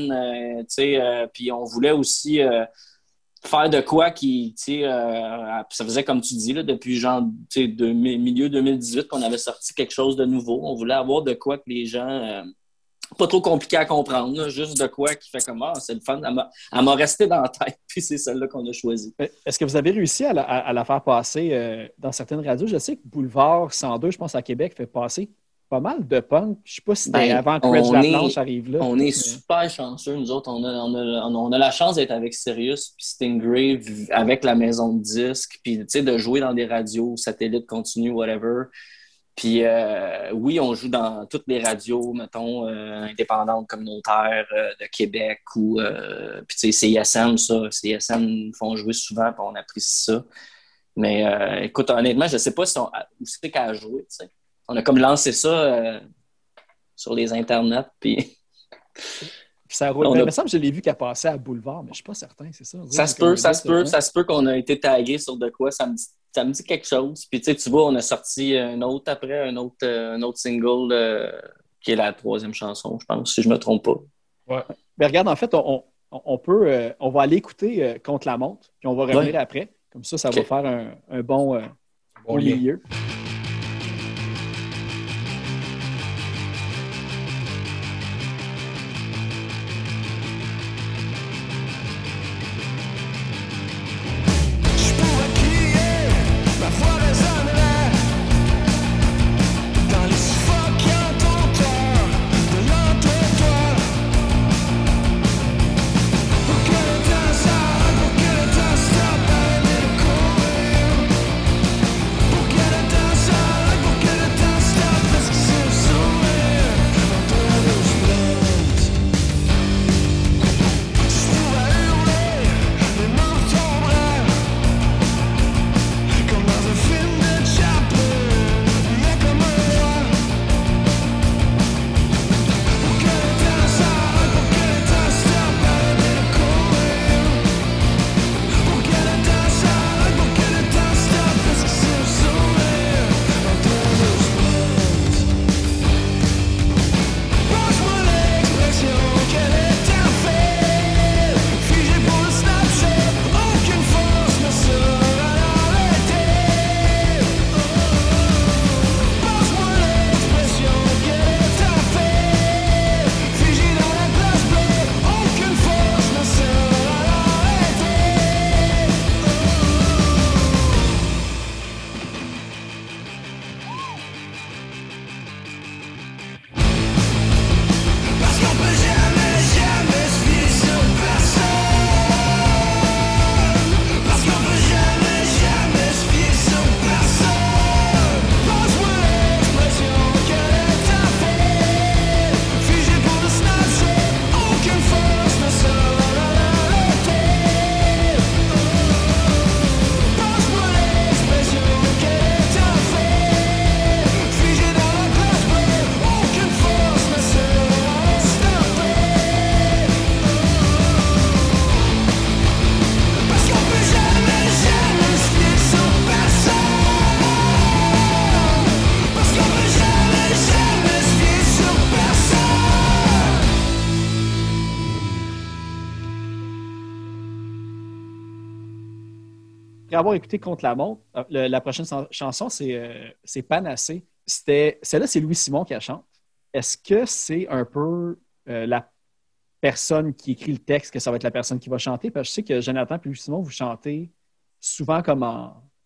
tu sais, puis on voulait aussi faire de quoi qui, tu sais, ça faisait comme tu dis, là, depuis genre, tu sais, milieu 2018 qu'on avait sorti quelque chose de nouveau. On voulait avoir de quoi que les gens pas trop compliqué à comprendre, juste de quoi qui fait comme Ah, c'est le fun. Elle m'a resté dans la tête, puis c'est celle-là qu'on a choisie. Euh, est-ce que vous avez réussi à la, faire passer euh, dans certaines radios? Je sais que Boulevard 102, je pense à Québec, fait passer pas mal de punk. Je ne sais pas si ben, avant que Reg Laplanche arrive là. On est super chanceux, nous autres. On a, on a, la chance d'être avec Sirius, puis Stingray, avec la maison de disques, puis de jouer dans des radios, satellites continu, whatever. Puis euh, oui, on joue dans toutes les radios, mettons, euh, indépendantes, communautaires euh, de Québec ou puis tu sais, CISM, ça. CISM font jouer souvent, puis on apprécie ça. Mais écoute, honnêtement, je ne sais pas si on, où c'est qu'à jouer. On a comme lancé ça sur les internets, puis. ça roule. Il me semble que je l'ai vu qu'elle passait à Boulevard, mais je ne suis pas certain, c'est ça. Ça se peut, ça se peut, ça se peut qu'on a été tagué sur de quoi, ça me dit ça me dit quelque chose. Puis tu vois, on a sorti un autre après, un autre, euh, un autre single euh, qui est la troisième chanson, je pense, si je ne me trompe pas. Ouais. Mais regarde, en fait, on, peut, euh, on va aller écouter Contre la montre, puis on va revenir après. Comme ça, ça va faire un, bon, bon milieu. Avoir écouté Contre la montre, euh, la prochaine chanson, c'est euh, Panacé. Celle-là, c'est Louis Simon qui la chante. Est-ce que c'est un peu euh, la personne qui écrit le texte que ça va être la personne qui va chanter? Parce que je sais que Jonathan et Louis Simon, vous chantez souvent comme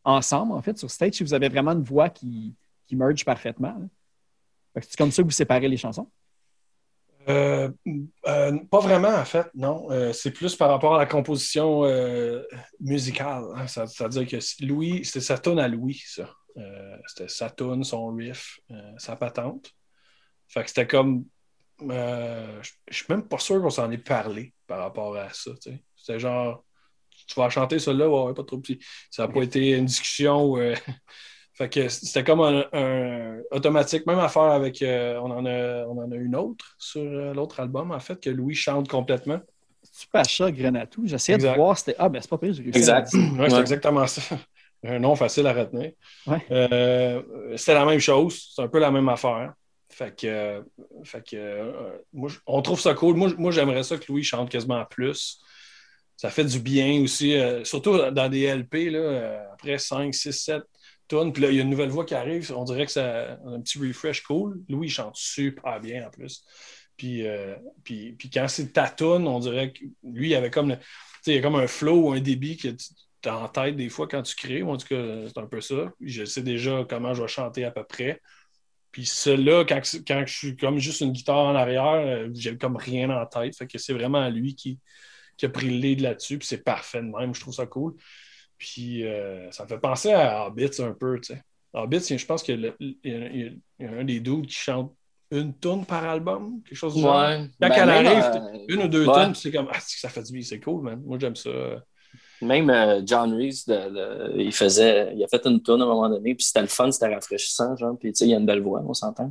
ensemble, en fait, sur stage, si vous avez vraiment une voix qui, qui merge parfaitement. C'est comme ça que vous séparez les chansons? Euh, euh, pas vraiment, en fait, non. Euh, c'est plus par rapport à la composition musicale. Hein. C'est-à-dire que Louis, c'était sa tonne à Louis, ça. c'était sa tonne, son riff, sa patente. Fait que c'était comme. je suis même pas sûr qu'on s'en ait parlé par rapport à ça. C'était genre. Tu vas chanter ça là, ouais, pas trop. Ça n'a pas été une discussion Fait que c'était comme un, automatique, même affaire avec. Euh, on, en a, on en a une autre sur euh, l'autre album, en fait, que Louis chante complètement. C'est Pacha Grenatou. J'essayais de voir, c'était. Ah, ben c'est pas pire, j'ai Exact. Ouais, c'est exactement ça. Un nom facile à retenir. Euh, c'était la même chose, c'est un peu la même affaire. Fait que, fait que moi, on trouve ça cool. Moi, moi j'aimerais ça que Louis chante quasiment plus. Ça fait du bien aussi, surtout dans des LP, là, après 5, 6, 7 puis là, il y a une nouvelle voix qui arrive. On dirait que c'est un petit refresh cool. Louis, il chante super bien en plus. Puis, euh, puis, puis, quand c'est ta tune, on dirait que lui, il avait comme, le, y a comme un flow ou un débit que tu as en tête des fois quand tu crées. Moi, en tout cas, c'est un peu ça. Je sais déjà comment je vais chanter à peu près. Puis cela, quand, quand je suis comme juste une guitare en arrière, euh, j'ai comme rien en tête. Fait que c'est vraiment lui qui, qui a pris le lead là-dessus. Puis c'est parfait de même. Je trouve ça cool. Puis euh, ça me fait penser à Hobbits un peu, tu sais. Hobbits, je pense qu'il y, a un des dudes qui chante une tonne par album, quelque chose de genre. Quand ben, elle arrive, euh, une ou deux tonnes, c'est comme, ah, ça fait du bien, c'est cool, man. Moi, j'aime ça. Même euh, John Reese, il faisait, il a fait une tourne à un moment donné, puis c'était le fun, c'était rafraîchissant, genre, puis tu sais, il a une belle voix, on s'entend.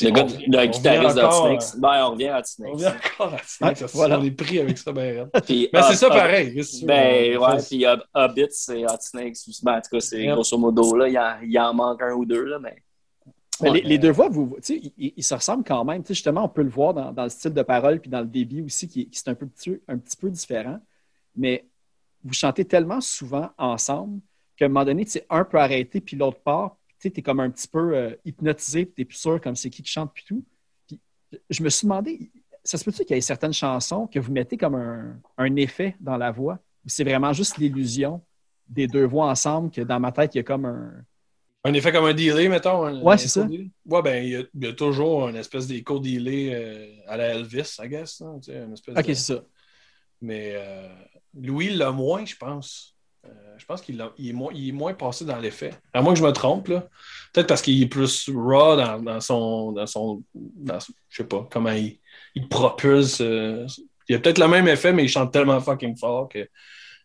Le gars, le guitariste d'Hot Ben, on revient à Hot On revient encore à Snakes, voilà. on est pris avec ça, ben, Mais ben, c'est ça pareil. Ben, ouais, puis Hobbit, c'est Hot Snakes, ben, en tout cas, c'est grosso modo, là, il en, il en manque un ou deux, là, mais... les, deux voix, vous, ils, ils, se ressemblent quand même. Justement, on peut le voir dans, dans, le style de parole puis dans le débit aussi, qui, qui est un, peu, un petit peu différent. Mais vous chantez tellement souvent ensemble qu'à un moment donné, un peut arrêter, puis l'autre part, tu es comme un petit peu euh, hypnotisé, puis tu n'es plus sûr comme c'est qui qui chante, puis tout. Puis, je me suis demandé, ça se peut-tu qu'il y ait certaines chansons que vous mettez comme un, effet dans la voix, ou c'est vraiment juste l'illusion des deux voix ensemble, que dans ma tête, il y a comme un. Un effet comme un delay, mettons. Oui, c'est ça. Oui, ben, il y, a, toujours une espèce d'écho delay euh, à la Elvis, I guess. Hein, une espèce ok, c'est ça. Mais euh, Louis l'a moins, je pense. Euh, je pense qu'il est, moins, est moins passé dans l'effet. À moins que je me trompe, là. Peut-être parce qu'il est plus raw dans, son. Dans son je sais pas, comment il, propulse. Euh, il a peut-être le même effet, mais il chante tellement fucking fort que,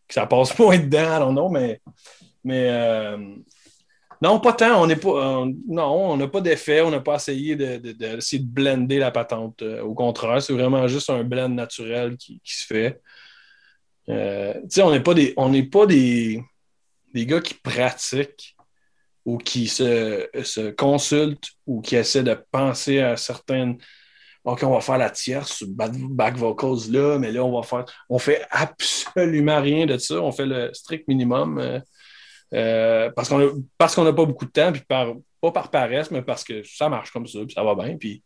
ça passe moins dedans, know, mais. Mais. Euh, non, pas tant. On pas. non, on n'a pas d'effet. On n'a pas essayé de, de, blender la patente. au contraire, c'est vraiment juste un blend naturel qui se fait. Euh, on n'est pas, des, on pas des, des gars qui pratiquent ou qui se, se, consultent ou qui essaient de penser à certaines. OK, on va faire la tierce, back vocals là, mais là, on va faire. On fait absolument rien de ça. On fait le strict minimum euh, euh, parce qu'on parce qu'on n'a pas beaucoup de temps, puis par, pas par paresse, mais parce que ça marche comme ça, puis ça va bien. Puis,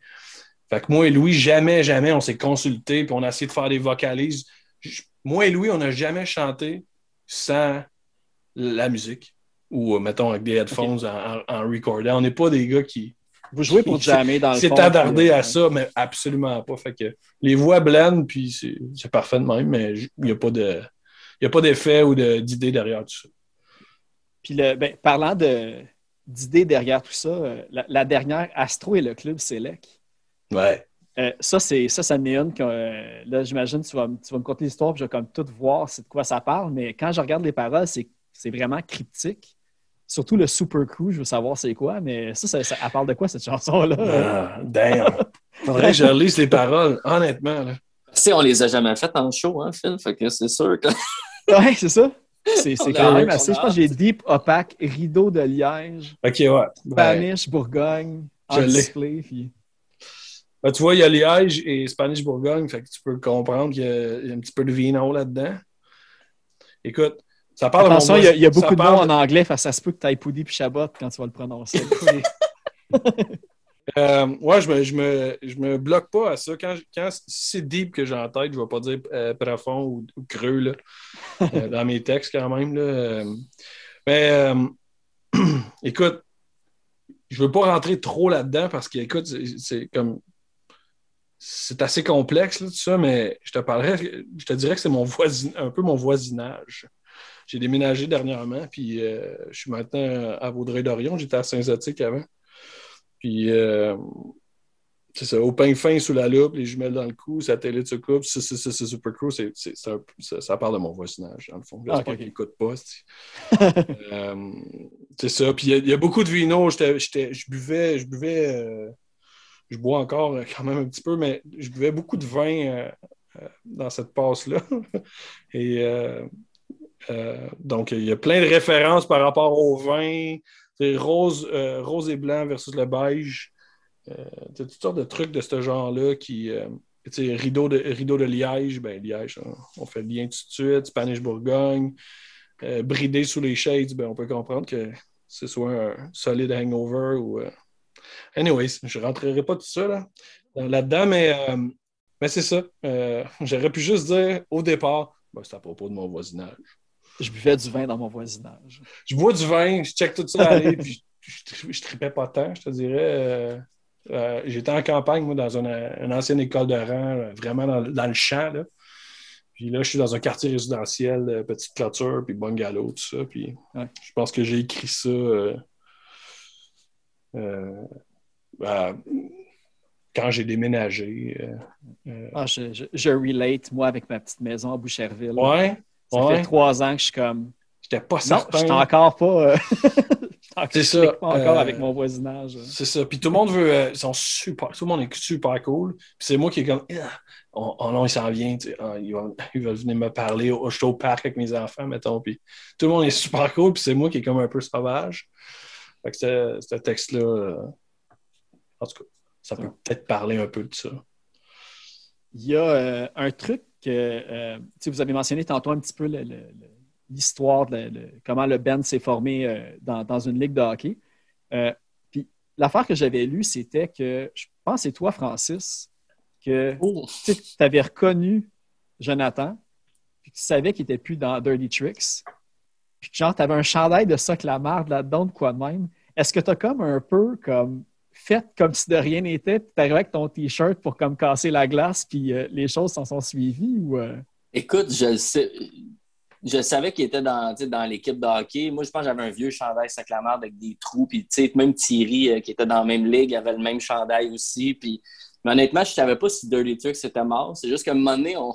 fait que moi et Louis, jamais, jamais, on s'est consulté, puis on a essayé de faire des vocalises moi et Louis, on n'a jamais chanté sans la musique ou, mettons, avec des headphones en, en, recordant. On n'est pas des gars qui. Vous jouez pour jamais dans le C'est attardé à ça, mais absolument pas. Fait que les voix blendent, puis c'est parfait de même, mais il n'y a pas de. Il a pas d'effet ou d'idée derrière tout ça. Puis, le, ben, parlant d'idées derrière tout ça, euh, la, dernière, Astro et le club Select. Ouais. Euh, ça, c'est ça, ça une que euh, là, j'imagine tu vas, tu vas me conter l'histoire, puis je vais comme tout voir c'est de quoi ça parle, mais quand je regarde les paroles, c'est, c'est vraiment cryptique. Surtout le Super Crew, je veux savoir c'est quoi, mais ça, ça, ça parle de quoi cette chanson-là? Ah, damn! Faudrait que je relise les paroles, honnêtement. Là. Si on les a jamais faites en show, hein, Phil, fait que c'est sûr que. ouais, c'est ça. C'est, quand même assez. Je pense que j'ai Deep, Opaque, Rideau de Liège. Ok, ouais. Spanish, Bourgogne, display. Puis... Ben, tu vois, il y a Liège et Spanish-Bourgogne, fait que tu peux comprendre qu'il y, a un petit peu de vino là-dedans. Écoute, ça parle Attention, il y, a, il y a beaucoup de mots en anglais, ça se peut que tu ailles Poudi puis Chabot quand tu vas le prononcer. euh, ouais, je me, je, me, je me bloque pas à ça. Quand, quand c'est deep que j'ai en tête, je vais pas dire euh, profond ou, creux là, euh, dans mes textes quand même. Là. Euh, mais écoute, je veux pas rentrer trop là-dedans parce que, écoute, c'est comme c'est assez complexe, tout ça, mais je te parlerais, je te dirais que c'est mon voisin, un peu mon voisinage. J'ai déménagé dernièrement, puis euh, je suis maintenant à Vaudreuil-Dorion. J'étais à Saint-Zotique avant. Puis, euh, c'est ça, au pain fin sous la loupe, les jumelles dans le cou, satellite se coupe, c'est super cool. C'est, ça, ça, parle de mon voisinage, dans le fond. J'espère okay. qu'il n'écoute pas. euh, c'est ça. Puis il y, a beaucoup de vino. je buvais, je buvais, je bois encore quand même un petit peu, mais je buvais beaucoup de vin dans cette passe-là. Et euh, donc, il y a plein de références par rapport au vin. Rose, euh, rose et blanc versus le beige. Euh, toutes sortes de trucs de ce genre-là qui. rideau, de, rideau de Liège, ben Liège, hein, on fait bien tout de suite. Spanish Bourgogne. bridé sous les shades, ben, on peut comprendre que ce soit un solide hangover ou. Anyways, je ne rentrerai pas tout ça là, là-dedans, mais, mais c'est ça. J'aurais pu juste dire au départ, ben, c'est à propos de mon voisinage. Je buvais du vin dans mon voisinage. Je bois du vin, je check tout ça aller, puis je, tripais pas tant, je te dirais. Euh, euh, j'étais en campagne, moi, dans une, ancienne école de rang, euh, vraiment dans, le champ. Là. Puis là, je suis dans un quartier résidentiel, petite clôture, puis bungalow, tout ça. Puis je pense que j'ai écrit ça quand j'ai déménagé. Ah, je, je, relate, moi, avec ma petite maison à Boucherville. Ouais. Ça fait trois ans que je suis comme. J'étais pas certain. Non, je suis encore pas. Euh, c'est ça. Pas encore avec mon voisinage. C'est ça. Puis tout le monde veut. Euh, ils sont super. Tout le monde est super cool. Puis c'est moi qui est comme. Ah, oh, oh, non, il s'en vient. Tu sais, oh, ils, veulent, venir me parler. je suis au parc avec mes enfants, mettons. Puis tout le monde est super cool. Puis c'est moi qui est comme un peu sauvage. Fait que ce texte-là. Euh, en tout cas, ça peut peut-être parler un peu de ça. Il y a un truc euh, vous avez mentionné tantôt un petit peu l'histoire de comment le band s'est formé euh, dans, une ligue de hockey. Euh, puis l'affaire que j'avais lue, c'était que je pense que c'est toi, Francis, que oh. tu avais reconnu Jonathan, puis tu savais qu'il n'était plus dans Dirty Tricks. Puis genre, tu avais un chandail de que la marde là-dedans, de quoi de même. Est-ce que tu as comme un peu comme fait comme si de rien n'était, puis t'arrives avec ton T-shirt pour comme casser la glace, puis euh, les choses s'en sont suivies ou... Euh? Écoute, je sais... Je savais qu'il était dans, dans l'équipe de hockey. Moi, je pense que j'avais un vieux chandail Saclamard avec des trous. Puis, même Thierry, euh, qui était dans la même ligue, avait le même chandail aussi. Puis, mais honnêtement, je ne savais pas si Dirty Turks était mort. C'est juste qu'à un moment donné, on,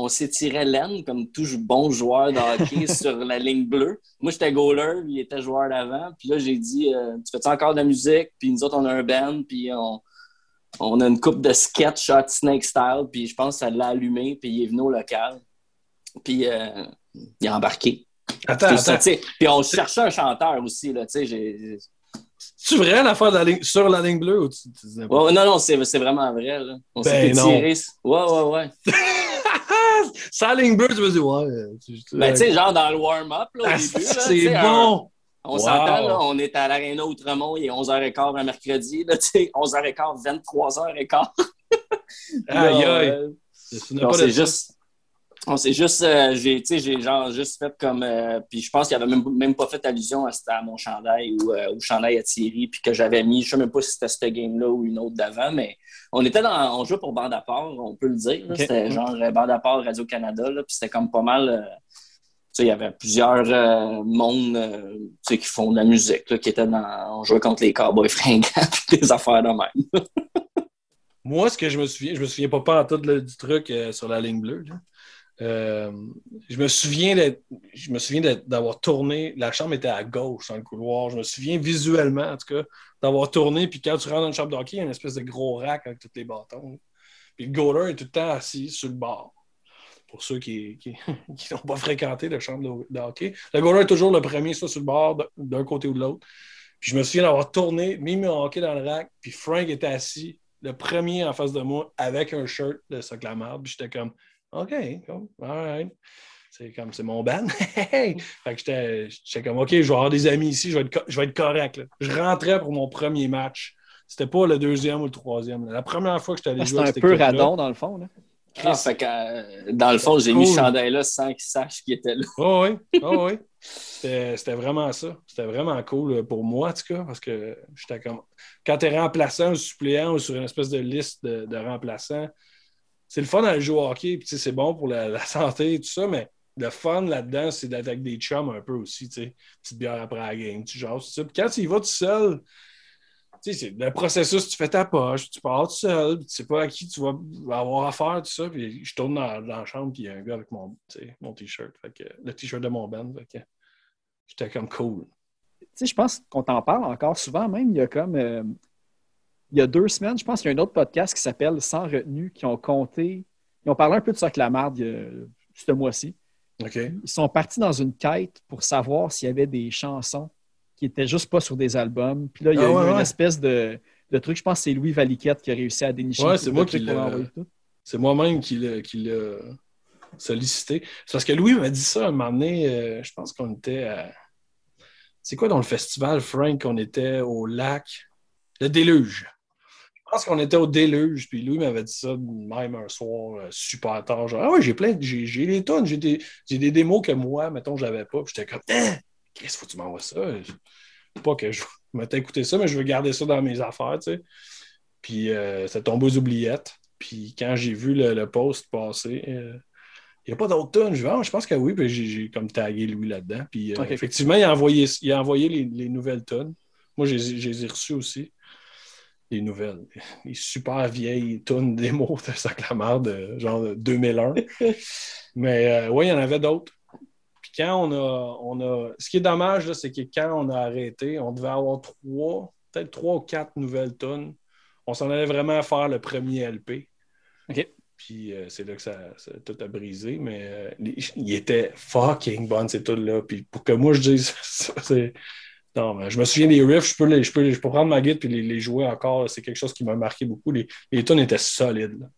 on s'étirait laine comme tout bon joueur de hockey sur la ligne bleue. Moi, j'étais goaler, il était joueur d'avant. Puis là, j'ai dit euh, Tu fais-tu encore de la musique? Puis nous autres, on a un band, puis on, a une coupe de sketch shot snake style. Puis je pense que ça l'a allumé, puis il est venu au local. Puis euh, il a embarqué. Attends, attends. puis on cherchait un chanteur aussi. Là, j'ai, c'est vrai l'affaire sur la ligne bleue ou tu, non, non, c'est, vraiment vrai. Là. On s'est ben tiré. Ouais, ouais, ouais. Sa ligne bleue, tu me dis, ouais. Euh, ben, tu sais, genre dans le warm-up, là, au ah, début. C'est bon! On s'entend, là, on est à l'Arena Outremont, il est 11h15 un mercredi, là, tu sais, 11h15, 23h15. aïe, aïe. c'est juste... On s'est juste, euh, j'ai, j'ai genre juste fait comme, euh, puis je pense qu'il avait même, même pas fait allusion à, à mon chandail ou euh, au chandail à Thierry, puis que j'avais mis, je sais même pas si c'était cette game-là ou une autre d'avant, mais on était dans, on jouait pour bande à part, on peut le dire, c'était genre bande à part Radio-Canada, puis c'était comme pas mal, il y avait plusieurs mondes qui font de la musique, qui étaient dans, on jouait contre les Cowboys fringants, des affaires de même. Moi, ce que je me souviens, je me souviens pas, pas en tout du truc sur la ligne bleue, là. Euh, je me souviens je me souviens d'avoir tourné, la chambre était à gauche dans le couloir. Je me souviens visuellement, en tout cas, d'avoir tourné, puis quand tu rentres dans une chambre d'hockey, il y a une espèce de gros rack avec tous les bâtons. Puis le goaler est tout le temps assis sur le bord. Pour ceux qui n'ont pas fréquenté la chambre de, hockey. Le goaler est toujours le premier, soit sur le bord, d'un côté ou de l'autre. Puis je me souviens d'avoir tourné, mis mon hockey dans le rack, puis Frank était assis, le premier en face de moi, avec un shirt de ce Puis j'étais comme, OK, cool. All right. C'est comme, c'est mon band. fait que j'étais comme, OK, je vais avoir des amis ici, je vais être, je vais être correct. Je rentrais pour mon premier match. C'était pas le deuxième ou le troisième. La première fois que j'étais allé jouer C'était un peu radon, dans le fond. Là. Ah, fait que, euh, dans le fond, j'ai mis ce chandail-là sans qu'il sache qu'il était là. Oh oui, oh oui. C'était vraiment ça. C'était vraiment cool euh, pour moi, en tout cas, parce que j'étais comme. Quand tu es remplaçant ou suppléant ou sur une espèce de liste de, remplaçants, c'est le fun d'aller jouer au hockey, puis c'est bon pour la, santé et tout ça, mais le fun là-dedans, c'est avec des chums un peu aussi, tu sais. Petite bière après la game, tu genre, ça. Puis quand tu y vas tout seul, tu sais, le processus, tu fais ta poche, tu pars tout seul, tu sais pas à qui tu vas avoir affaire, tout ça. Puis je tourne dans, la chambre, puis il y a un gars avec mon, mon t-shirt, le t-shirt de mon band. j'étais comme cool. Tu sais, je pense qu'on t'en parle encore souvent, même. Il y a comme. Euh, il y a deux semaines, je pense qu'il y a un autre podcast qui s'appelle Sans retenue, qui ont compté. Ils ont parlé un peu de ça avec la marde ce mois-ci. Ils sont partis dans une quête pour savoir s'il y avait des chansons qui n'était juste pas sur des albums. Puis là, il y a ah eu une espèce de, truc, je pense que c'est Louis Valiquette qui a réussi à dénicher. Ouais, c'est moi qui C'est moi-même qui l'a sollicité. C'est parce que Louis m'a dit ça un moment donné, euh, je pense qu'on était à. C'est quoi dans le festival, Frank, qu'on était au lac? Le déluge. Je pense qu'on était au déluge, puis Louis m'avait dit ça même un soir euh, super tard. Genre, ah ouais, j'ai plein, j'ai des tonnes, j'ai des, des, démos que moi, mettons, j'avais pas. Puis j'étais comme, qu'est-ce faut que tu m'envoies ça? Pas que je m'étais écouté ça, mais je veux garder ça dans mes affaires, tu sais. Puis euh, ça tombe aux oubliettes. Puis quand j'ai vu le, post passer, euh, il n'y a pas d'autres tonnes. Je, ah, je pense que oui, puis j'ai comme tagué Louis là-dedans. Puis effectivement, il a envoyé, il a envoyé les, nouvelles tonnes. Moi, je les ai reçues aussi. Les nouvelles. Les super vieilles tonnes démo de Saclamar de genre de 2001. Mais oui, il y en avait d'autres quand on a, on a. Ce qui est dommage, c'est que quand on a arrêté, on devait avoir trois, peut-être trois ou quatre nouvelles tonnes. On s'en allait vraiment faire le premier LP. OK. Puis euh, c'est là que ça, tout a brisé, mais euh, il était fucking bon, ces tunes-là. Puis pour que moi je dise ça, c'est. Non, mais je me souviens des riffs, je peux, les, je peux, je peux prendre ma guide et les, les, jouer encore. C'est quelque chose qui m'a marqué beaucoup. Les, les tunes étaient solides.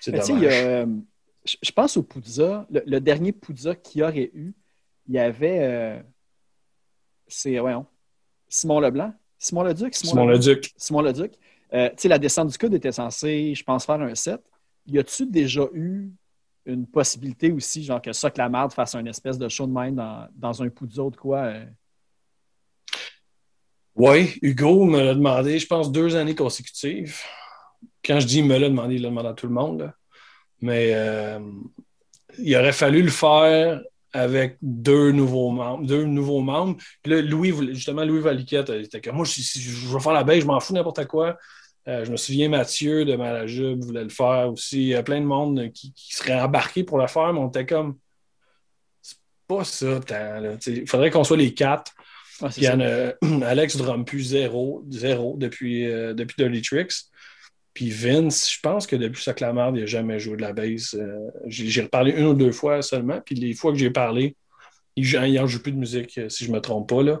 C'est dommage. Euh, je pense au Poudza, le, le dernier Poudza qu'il y aurait eu, il y avait. Euh, c'est, voyons, Simon Leblanc. Simon Leduc. Simon, Simon Leduc. Simon Leduc. Euh, tu sais, la descente du coude était censée, je pense, faire un set. Y a-tu déjà eu une possibilité aussi, genre que ça, que la marde fasse un espèce de show de main dans, dans un pouzo de quoi? Euh? Oui, Hugo me l'a demandé, je pense, deux années consécutives. Quand je dis me l'a demandé, il l'a demandé à tout le monde. Mais il aurait fallu le faire avec deux nouveaux membres. Deux nouveaux membres. Puis là, Louis, justement, Louis Valiquette, il était comme moi, je, je, veux faire la baie, je m'en fous n'importe quoi. Euh, je me souviens, Mathieu de Malajube voulait le faire aussi. Il y a plein de monde qui, qui serait embarqué pour le faire, mais on était comme c'est pas ça, Il faudrait qu'on soit les quatre. Il y en a Alex Drumpu, zéro, zéro depuis, euh, depuis Dirty Tricks. Puis Vince, je pense que depuis sa clamade, il n'a jamais joué de la base. Euh, j'ai reparlé une ou deux fois seulement. Puis les fois que j'ai parlé, il n'en joue plus de musique, euh, si je ne me trompe pas. Là.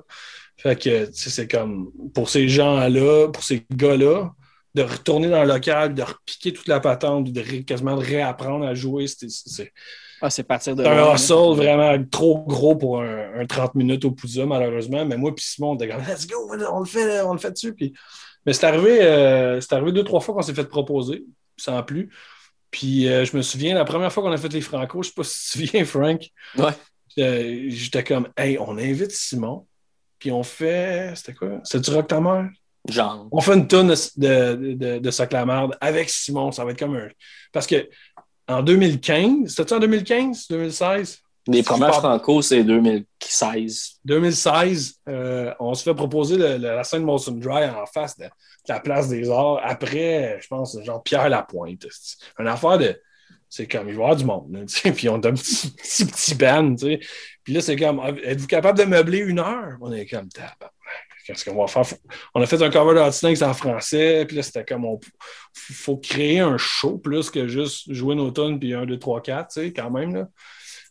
Fait que c'est comme pour ces gens-là, pour ces gars-là, de retourner dans le local, de repiquer toute la patente, de quasiment de réapprendre à jouer, c'est. Ah, c'est partir de. un hustle vraiment trop gros pour un, 30 minutes au Pouza, malheureusement. Mais moi et Simon, on était comme, let's go, on le fait, on le fait dessus. Puis mais c'est arrivé, euh, arrivé deux, trois fois qu'on s'est fait proposer, sans plus. Puis euh, je me souviens, la première fois qu'on a fait les Franco, je ne sais pas si tu te souviens, Frank. Ouais. Euh, j'étais comme, hey, on invite Simon, puis on fait. C'était quoi? C'est du rock ta mère? Genre. On fait une tonne de, de, de, de avec Simon. Ça va être comme un. Parce que en 2015, c'était-tu en 2015, 2016? Les premières Franco, c'est 2016. 2016, euh, on se fait proposer la scène Molson Dry en face de, la place des Arts. Après, je pense, genre Pierre Lapointe. Une affaire de. C'est comme, il va y avoir du monde. puis on a un petit, petit, petit band. Puis là, c'est comme, êtes-vous capable de meubler une heure? On est comme, qu'est-ce qu'on va faire? On a fait un cover de en français, puis là, c'était comme, il faut créer un show plus que juste jouer nos tonnes, puis un, deux, trois, quatre, tu sais, quand même, là.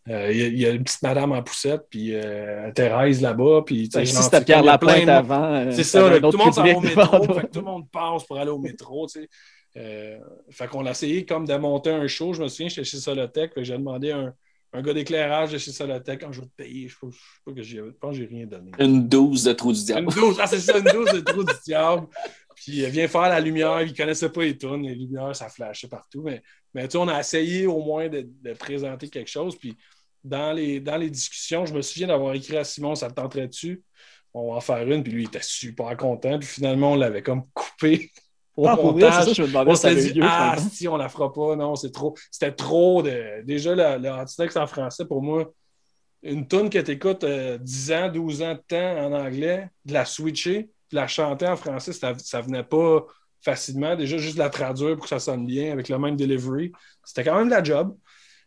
Euh, il y, a une petite madame en poussette, puis euh, Thérèse là-bas. Puis, si c'était Pierre Laplante avant. Euh, c'est ça, tout le monde s'en va au métro. tout le monde passe pour aller au métro. Tu sais. fait qu'on a essayé comme de monter un show. Je me souviens, j'étais chez Solotech. J'ai demandé un, un, gars d'éclairage de chez Solotech quand je vais te payer. Je ne sais pas que j'ai. Je pense que j'ai rien donné. Une douze de trou du diable. Une douze, ah, c'est ça, une douze de trou du diable. Puis il vient faire la lumière, il connaissait pas les tunes, les lumières, ça flashait partout. Mais, mais tu on a essayé au moins de, de présenter quelque chose. Puis dans les, dans les discussions, je me souviens d'avoir écrit à Simon, ça te tenterait dessus? On va en faire une, puis lui, il était super content. Puis finalement, on l'avait comme coupé au Ah, montage. ça, je me demandais si dit, lieu, ah, si, on la fera pas. Non, c'est trop. C'était trop de. Déjà, le, le anti-texte en français, pour moi, une tune que tu écoutes 10 ans, 12 ans de temps en anglais, de la switcher, de la chanter en français, ça, ça venait pas facilement. Déjà, juste de la traduire pour que ça sonne bien avec le même delivery. C'était quand même de la job.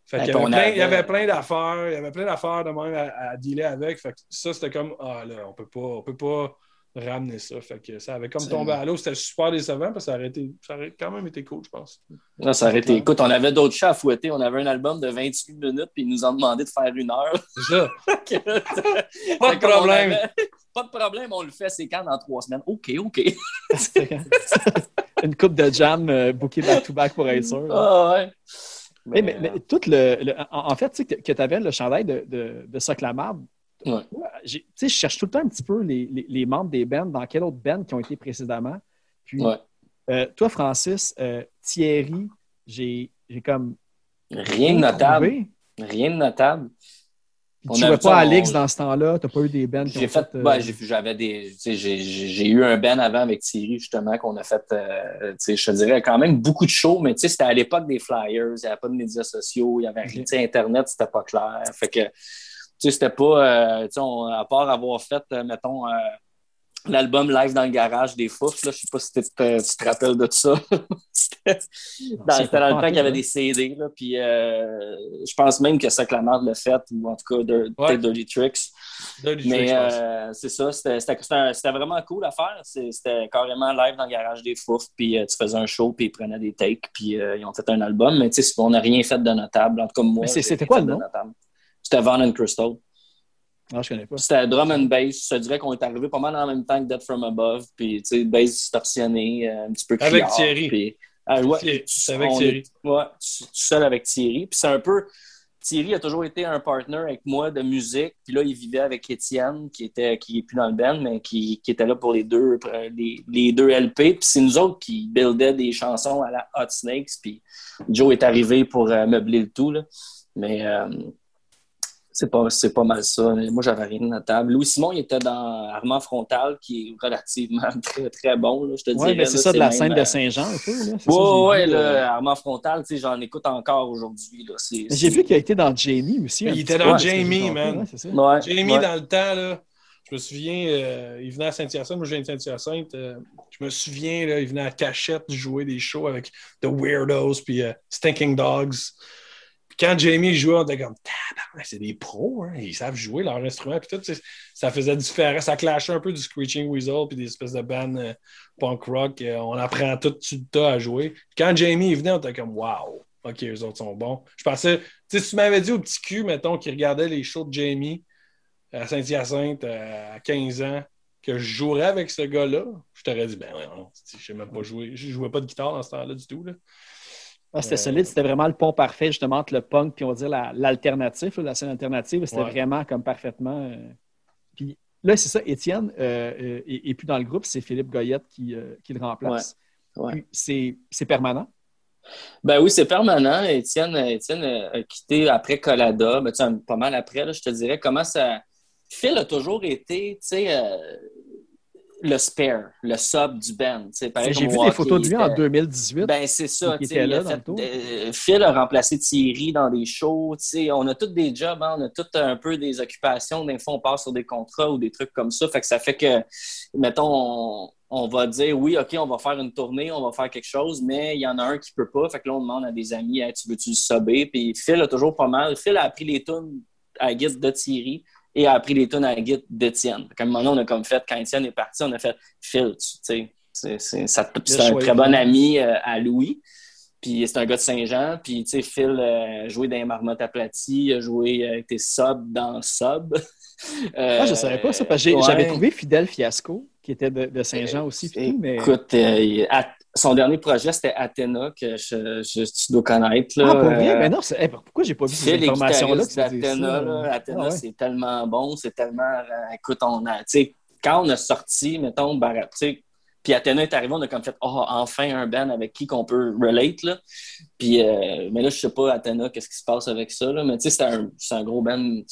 Fait Ouais, qu'il y, puis avait on plein, avait- il y avait plein d'affaires. Il y avait plein d'affaires de même à, à dealer avec. Fait que ça, c'était comme Ah là, on peut pas, on peut pas ramener ça. Fait que ça avait comme tombé à l'eau. C'était super décevant parce que ça aurait, été, ça aurait quand même été cool, je pense. Non, ça aurait été. Écoute, on avait d'autres chats à fouetter. On avait un album de 28 minutes, puis ils nous ont demandé de faire une heure. Ça. Pas de problème. avait- Pas de problème, on le fait, c'est quand dans trois semaines. OK, OK. Une coupe de jam euh, bookée back-to-back pour être sûr. Ah ouais. Mais, mais- mais tout le, le- en, en fait, tu sais, que, que tu avais le chandail de, de, de Ouais. je cherche tout le temps un petit peu les, les- les membres des bands, dans quelle autre band qui ont été précédemment. Puis, Ouais. euh, toi, Francis, euh, Thierry, j'ai comme. Rien de notable. trouvé. Rien de notable. Puis On Tu a- jouais pas on- Alix dans ce temps-là, tu n'as pas eu des bands qui fait, euh, j'avais des, j'ai, eu un band avant avec Thierry justement qu'on a fait, je te dirais quand même beaucoup de shows, mais c'était à l'époque des flyers, il n'y avait pas de médias sociaux, il y avait rien, Ok. tu sais, Internet, c'était pas clair, fait que, sais, c'était pas, euh, tu sais, on- à part avoir fait, euh, mettons, euh, l'album live dans le garage des Foufs, là, je sais pas si tu te, rappelles de tout ça. c'était dans, c'est c'était dans le temps qu'il y avait hein. des CD, là, puis euh, je pense même que ça Clamart l'a fait, ou en tout cas, de- Ouais. Dirty Tricks. Dirty Mais c'est ça, c'était, c'était, c'était- c'était vraiment cool à faire. C'était carrément live dans le garage des Foufs, puis tu faisais un show, puis ils prenaient des takes, puis ils ont fait un album. Mais tu sais, on n'a rien fait de notable. En tout cas, moi, Mais c'était quoi le de nom? C'était Von and Crystal. Non, je connais pas. C'était drum and bass. Je te dirais qu'on est arrivé pas mal en même temps que Dead From Above, puis tu sais, bass distorsionné, euh, un petit peu Avec criard, Thierry. puis- Ah, ouais. C'est avec Thierry. est- ouais, seul avec Thierry. Puis c'est un peu. Thierry a toujours été un partner avec moi de musique. Puis là, il vivait avec Étienne, qui était qui est plus dans le band, mais qui, qui était là pour les deux, les, les deux LP. Puis c'est nous autres qui buildaient des chansons à la Hot Snakes. Puis Joe est arrivé pour euh, meubler le tout. Là. Mais euh, c'est pas, c'est pas mal ça. Moi, j'avais rien de notable. Louis Simon, il était dans Armand Frontal, qui est relativement très, très bon, là, je te dirais. mais c'est ça de la même, scène euh, de Saint-Jean un peu. Là. Ouais, ouais, vu, euh, là, Armand Frontal, tu sais, j'en écoute encore aujourd'hui. là. C'est- mais J'ai vu qu'il a été dans Jamie aussi. Il était dans Jamie, man. ouais. Ouais, Jamie, ouais. dans le temps, là, je me souviens, euh, il venait à Saint-Hyacinthe. Moi, je viens de Saint-Hyacinthe. euh, je me souviens, là, il venait à Cachette jouer des shows avec The Weirdos puis euh, Stinking Dogs. Quand Jamie jouait, on était comme, c'est des pros, hein, ils savent jouer leur instrument. Puis tout, ça faisait différent. Ça clashait un peu du Screeching Weasel puis des espèces de bands euh, punk rock. euh, on apprend tout le tas à jouer. Quand Jamie venait, on était comme, wow, OK, eux autres sont bons. Je pensais, tu si tu m'avais dit au petit cul, mettons, qui regardait les shows de Jamie, à Saint-Hyacinthe euh, à 15 ans que je jouerais avec ce gars-là, je t'aurais dit, ben non, je sais même pas. Je jouais pas de guitare dans ce temps-là du tout. Là. Ah, c'était Euh, solide, c'était vraiment le pont parfait justement entre le punk puis on va dire la- l'alternative, là, la scène alternative, c'était Ouais. vraiment comme parfaitement. euh, Puis là, c'est ça, Étienne euh, est plus dans le groupe, c'est Philippe Goyette qui, qui le remplace. Ouais. Puis C'est permanent? Ben oui, c'est permanent. Étienne, Étienne a quitté après Colada, ben, pas mal après, là, je te dirais. Comment ça. Phil a toujours été, tu sais, le spare, le sub du band. J'ai vu des photos de lui en était- 2018. Ben, c'est ça. il a fait- euh, Phil a remplacé Thierry dans des shows. On a tous des jobs, hein, on a tous un peu des occupations. Des fois, on passe sur des contrats ou des trucs comme ça. Fait que ça fait que, mettons, on, on va dire oui, OK, on va faire une tournée, on va faire quelque chose, mais il y en a un qui peut pas. Fait que là, on demande à des amis Hey, Tu veux-tu le subber? Puis Phil a toujours pas mal. Phil a appris les tunes à la guide de Thierry et a appris les tunes à la guide d'Étienne. Un moment donné, on a comme fait, quand Étienne est parti, on a fait Phil, tu sais. c'est- un très bon ami euh, à Louis. Puis c'est un gars de Saint-Jean. Puis, tu sais, Phil euh, a joué dans les marmottes aplaties, a joué, a été sub dans Sub. Euh, Ah, je ne savais pas ça, parce que ouais. j'avais trouvé Fidel Fiasco, qui était de, de Saint-Jean aussi, tout, mais. Écoute, euh, il- à- son dernier projet, c'était Athéna, que je, je- tu dois connaître. Là. ah, pour vrai? Euh, Ben non, hey, pourquoi j'ai pas vu ces informations-là? d'Athéna. là? Athéna, Ah ouais. c'est tellement bon, c'est tellement... euh, écoute, on a... Tu sais, quand on a sorti, mettons, sais, Puis Athéna est arrivé, on a comme fait oh, enfin un band avec qui qu'on peut relate. Là. Puis, euh, mais là, je sais pas, Athéna, qu'est-ce qui se passe avec ça. Là. Mais tu sais, c'est un, un, gros band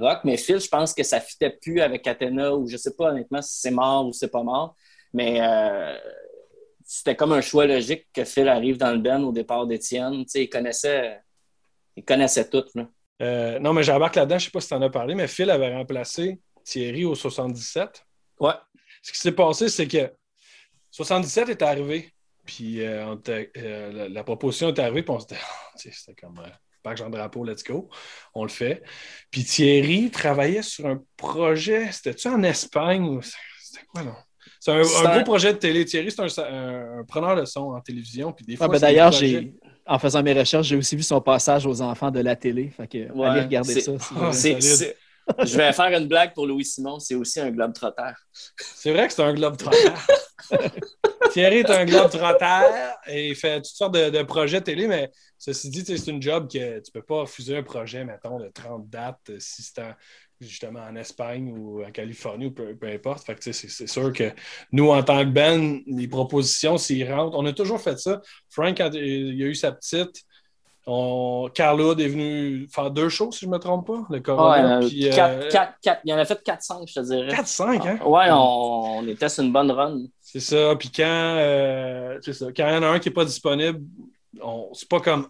rock. Mais Phil, je pense que ça fitait plus avec Athéna ou je sais pas honnêtement si c'est mort ou c'est pas mort. Mais euh, c'était comme un choix logique que Phil arrive dans le band au départ d'Étienne. Il connaissait, il connaissait tout. Là. Euh, non, mais j'embarque là-dedans, je sais pas si tu en as parlé, mais Phil avait remplacé Thierry au 77. Ouais. Ce qui s'est passé, c'est que 77 est arrivé, puis euh, euh, la, proposition est arrivée, puis on s'était c'était comme euh, Jean Drapeau, let's go. On le fait. Puis Thierry travaillait sur un projet, c'était-tu en Espagne c'était quoi, non? C'est un, gros projet de télé. Thierry, c'est un, preneur de son en télévision. Puis des ah, fois, ben D'ailleurs, en faisant mes recherches, j'ai aussi vu son passage aux enfants de la télé. Fait que, allez regarder ça. je vais faire une blague pour Louis Simon. C'est aussi un globe trotteur. C'est vrai que c'est un globe trotteur. Thierry est un globe trotteur et il fait toutes sortes de, projets télé, mais ceci dit, c'est une job que tu ne peux pas refuser un projet, mettons, de 30 dates si c'est justement en Espagne ou en Californie ou peu, importe. Fait c'est sûr que nous, en tant que Ben, les propositions, s'ils rentrent, on a toujours fait ça. Frank, quand il a eu sa petite, on... Est venu faire deux shows, si je ne me trompe pas. Le Corona, euh, puis, euh, il en a fait 4-5, je te dirais. 4-5, hein? Ouais, on... on, était sur une bonne run. C'est ça. Puis quand, euh, ça. quand il y en a un qui n'est pas disponible, on... c'est pas comme.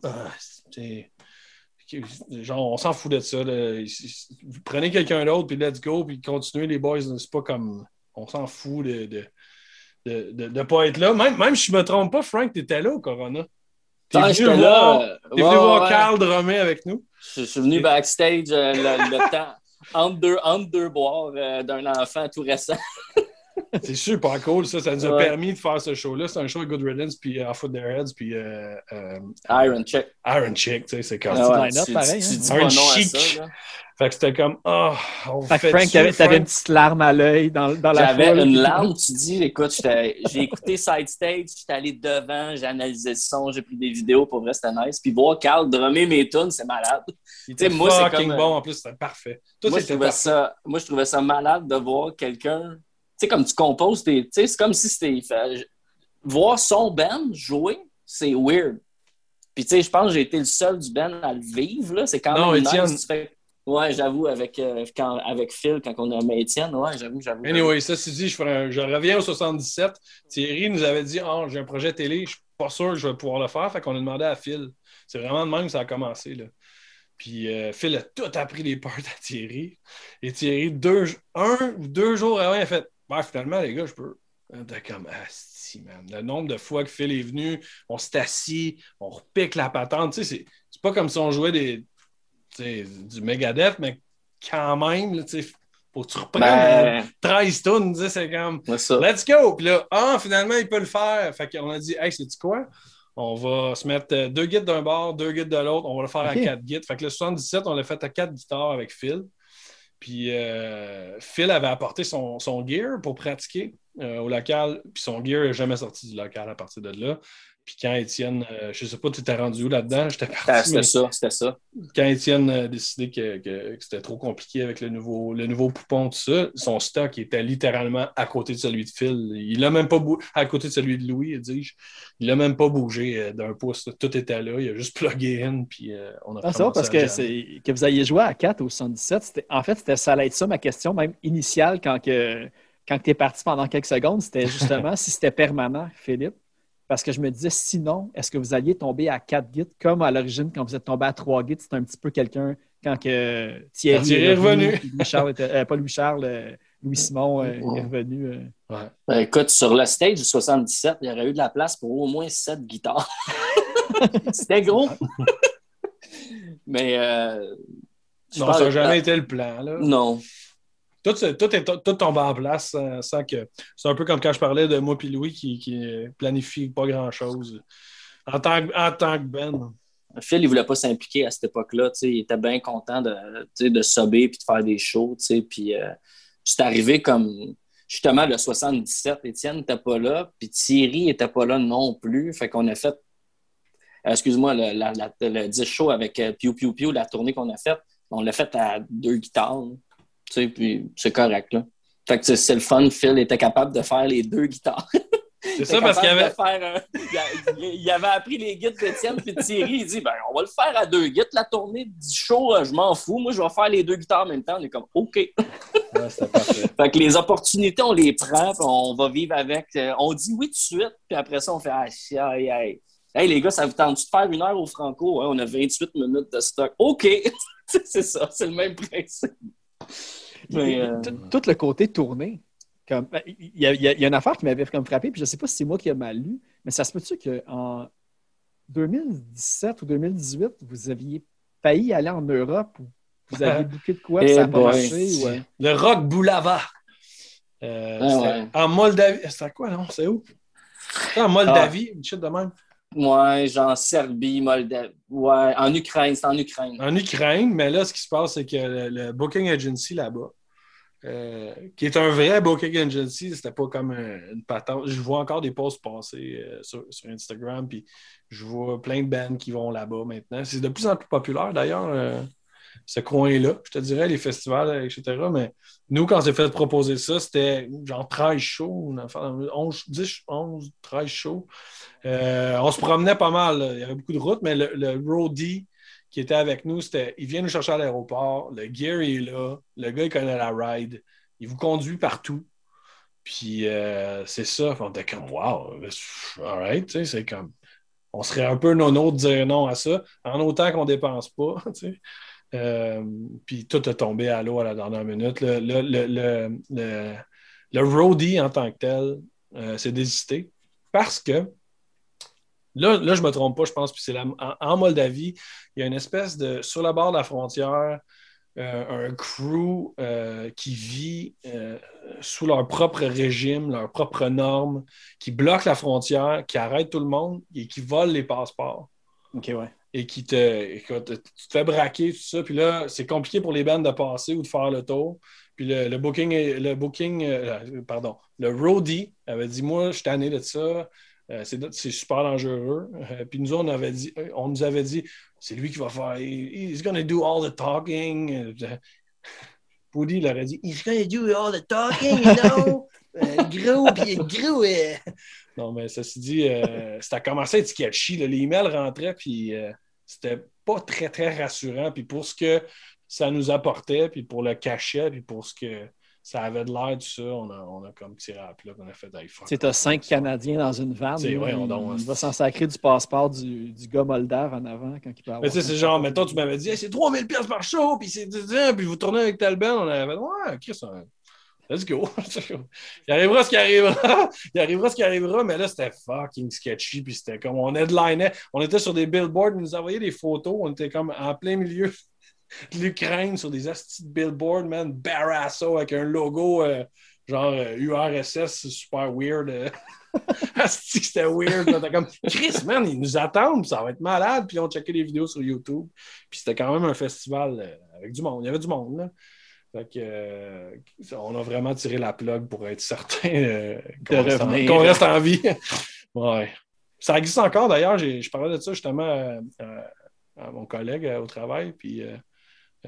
Genre, on s'en fout de ça. Vous prenez quelqu'un d'autre, puis let's go, puis continuez les boys. C'est pas comme. On s'en fout de de, de, de, pas être là. Même, même si je me trompe pas, Frank, tu étais là au Corona. T'es venu, voir, es venu voir Carl drummer avec nous. Je, suis venu backstage euh, le, temps, entre deux, entre deux boires euh, d'un enfant tout récent. C'est super cool, ça. Ça nous a permis de faire ce show-là. C'est un show avec Good Riddance, puis uh, Off With Their Heads, puis euh, euh, Iron Chick. Iron Chick, tu sais, c'est comme ah ouais, line-up pareil. Hein? Iron Chic. Fait que c'était comme, oh, on fait, fait Frank, t'avais, avais une petite larme à l'œil dans, dans la J'avais une larme, tu dis, écoute, j'ai écouté Side Stage, j'étais allé devant, j'ai analysé le son, j'ai pris des vidéos, pour vrai, c'était nice. Puis voir Carl drummer mes tunes, c'est malade. Il moi, c'est comme, bon, en plus, c'était parfait. moi, je trouvais ça, moi, je trouvais ça malade de voir quelqu'un sais, comme tu composes, tu sais, c'est comme si c'était. Voir son band jouer, c'est weird. Puis, tu sais, je pense que j'ai été le seul du band à le vivre, là. C'est quand même Étienne... nice. Ouais, j'avoue, avec, euh, avec Phil, quand on a Étienne, ouais, j'avoue, j'avoue. Anyway, ça, c'est dit, je, je reviens au 77. Thierry nous avait dit, oh, j'ai un projet télé, je suis pas sûr que je vais pouvoir le faire. Fait qu'on a demandé à Phil. C'est vraiment de même que ça a commencé, là. Puis euh, Phil a tout appris les parts à Thierry. Et Thierry, deux, un ou deux jours avant, il a fait ben, finalement, les gars, je peux. T'es comme, ah, si, man. Le nombre de fois que Phil est venu, on s'est assis, on repique la patente. Tu sais, c'est pas comme si on jouait des, du Megadeth, mais quand même, tu sais, pour que tu reprennes ben... 13 tonnes, c'est comme, let's go. Puis là, ah, finalement, il peut le faire. Fait qu'on a dit, hey, c'est-tu quoi? On va se mettre euh, deux guides d'un bord, deux guides de l'autre. On va le faire à quatre guides. Fait que le 77, on l'a fait à quatre guitares avec Phil. Puis euh, Phil avait apporté son, son gear pour pratiquer euh, au local, puis son gear n'est jamais sorti du local à partir de là. Puis quand Étienne, euh, je ne sais pas, tu étais rendu où là-dedans? J'étais parti. C'était ça, c'était ça. Quand Étienne a décidé que, c'était trop compliqué avec le nouveau, le nouveau poupon, tout ça, son stock était littéralement à côté de celui de Phil. Il n'a même pas bougé, à côté de celui de Louis, dis-je. Il n'a même pas bougé euh, d'un pouce. Tout était là. Il a juste plugué in, puis euh, on a ah, ça, parce que, que vous ayez joué à 4 au 77, en fait, ça allait être ça ma question, même initiale, quand, que, quand tu es parti pendant quelques secondes, c'était justement si c'était permanent, Philippe. Parce que je me disais, sinon, est-ce que vous alliez tomber à quatre guides comme à l'origine, quand vous êtes tombé à trois guides, c'était un petit peu quelqu'un, quand que Thierry, est revenu. Louis Charles euh, pas Louis Charles, euh, Louis Simon euh, est revenu. Ben, écoute, sur le stage du 77, il y aurait eu de la place pour au moins sept guitares. c'était gros. Mais. non, ça n'a jamais été le plan. Là. Non. Tout, est, tout tombe en place euh, sans, que. C'est un peu comme quand je parlais de moi et Louis qui, qui planifie pas grand-chose en tant, en tant que Ben. Phil, il voulait pas s'impliquer à cette époque-là. Il était bien content de, de subber et de faire des shows. Puis euh, c'est arrivé comme justement le 77, Étienne n'était pas là, puis Thierry n'était pas là non plus. Fait qu'on a fait, euh, excuse-moi, le, le 10 show avec Piu Piu Piu, la tournée qu'on a faite, on l'a fait à deux guitares puis c'est correct, là. Fait que c'est le fun, Phil était capable de faire les deux guitares. C'est ça parce qu'il avait. Un... il avait appris les guides d'Étienne puis de Thierry. Il dit ben, on va le faire à deux guides, la tournée du show, euh, je m'en fous. Moi, je vais faire les deux guitares en même temps. On est comme OK. Ouais, parfait. fait que les opportunités, on les prend, puis on va vivre avec. Euh, on dit oui tout de suite, puis après ça, on fait ah, aïe, aïe. Hey les gars, ça vous tente de faire une heure au Franco? Hein? On a 28 minutes de stock. OK! c'est ça, c'est le même principe. Euh, tout, le côté tourné. Ben, il, y a, une affaire qui m'avait comme frappé, puis je ne sais pas si c'est moi qui ai mal lu, mais ça se peut-tu qu'en 2017 ou 2018, vous aviez failli aller en Europe ou vous aviez bouqué de quoi, ça n'a pas marché? Le Rock Boulava. Euh, ah, en Moldavie. C'était quoi, non? C'est où? en Moldavie, une chute de même. Ouais, genre Serbie, Moldavie. Ouais, en Ukraine, c'est en Ukraine. En Ukraine, mais là, ce qui se passe, c'est que le, booking agency là-bas, euh, qui est un vrai booking agency, c'était pas comme une patente. Je vois encore des posts passer euh, sur, Instagram, puis je vois plein de bands qui vont là-bas maintenant. C'est de plus en plus populaire d'ailleurs. Euh, ce coin-là, je te dirais, les festivals, etc. Mais nous, quand on s'est fait proposer ça, c'était genre 13 shows, 11, 10, 11, 13 shows. Euh, on se promenait pas mal. Il y avait beaucoup de routes, mais le, roadie qui était avec nous, c'était il vient nous chercher à l'aéroport, le gear est là, le gars il connaît la ride, il vous conduit partout. Puis euh, c'est ça, on était comme wow, tu sais, c'est comme on serait un peu nono de dire non à ça, en autant qu'on dépense pas. Euh, puis tout a tombé à l'eau à la dernière minute. Le, le, roadie en tant que tel, euh, c'est désisté parce que là, là je ne me trompe pas, je pense, puis c'est en, Moldavie, il y a une espèce de, sur la barre de la frontière, euh, un crew qui vit sous leur propre régime, leurs propres normes, qui bloque la frontière, qui arrête tout le monde et qui vole les passeports. OK, ouais et qui te, tu te fais braquer, tout ça. Puis là, c'est compliqué pour les bandes de passer ou de faire le tour. Puis le, booking, le booking, euh, pardon, le roadie avait dit Moi, je suis tanné de ça. Euh, c'est super dangereux. Euh, puis nous, on, avait dit, on nous avait dit c'est lui qui va faire. He's gonna do all the talking. Poudy, il aurait dit He's gonna do all the talking, you know? gros, puis gros. Non, mais ça s'est dit, a commencé à être sketchy. Les emails rentraient, puis c'était pas très, très rassurant. Puis pour ce que ça nous apportait, puis pour le cachet, puis pour ce que ça avait de l'air, tout ça, on a, on a comme tiré à plat, on a fait iPhone. Tu as cinq Canadiens dans une vanne. C'est vrai, on, on, va s'en sacrer du passeport du, du gars moldave en avant quand il peut avoir. Mais tu sais, c'est genre, mettons, tu m'avais dit, c'est 3000 pièces par show, puis c'est puis vous tournez avec Talbot, on avait, ouais, Chris, Let's go. il arrivera ce qui arrivera. il arrivera ce qui arrivera, mais là, c'était fucking sketchy. Puis c'était comme on headlinait. On était sur des billboards, ils nous envoyaient des photos. On était comme en plein milieu de l'Ukraine sur des astis de billboards, man. Barasso avec un logo euh, genre URSS euh, super weird. Euh. C'était weird. Comme Chris, man, ils nous attendent, ça va être malade. Puis on checkait les vidéos sur YouTube. Puis c'était quand même un festival avec du monde. Il y avait du monde, là. Fait que, euh, on a vraiment tiré la plug pour être certain euh, qu'on reste, en vie. ouais. Ça existe encore d'ailleurs. Je parlais de ça justement euh, à, mon collègue au travail. Puis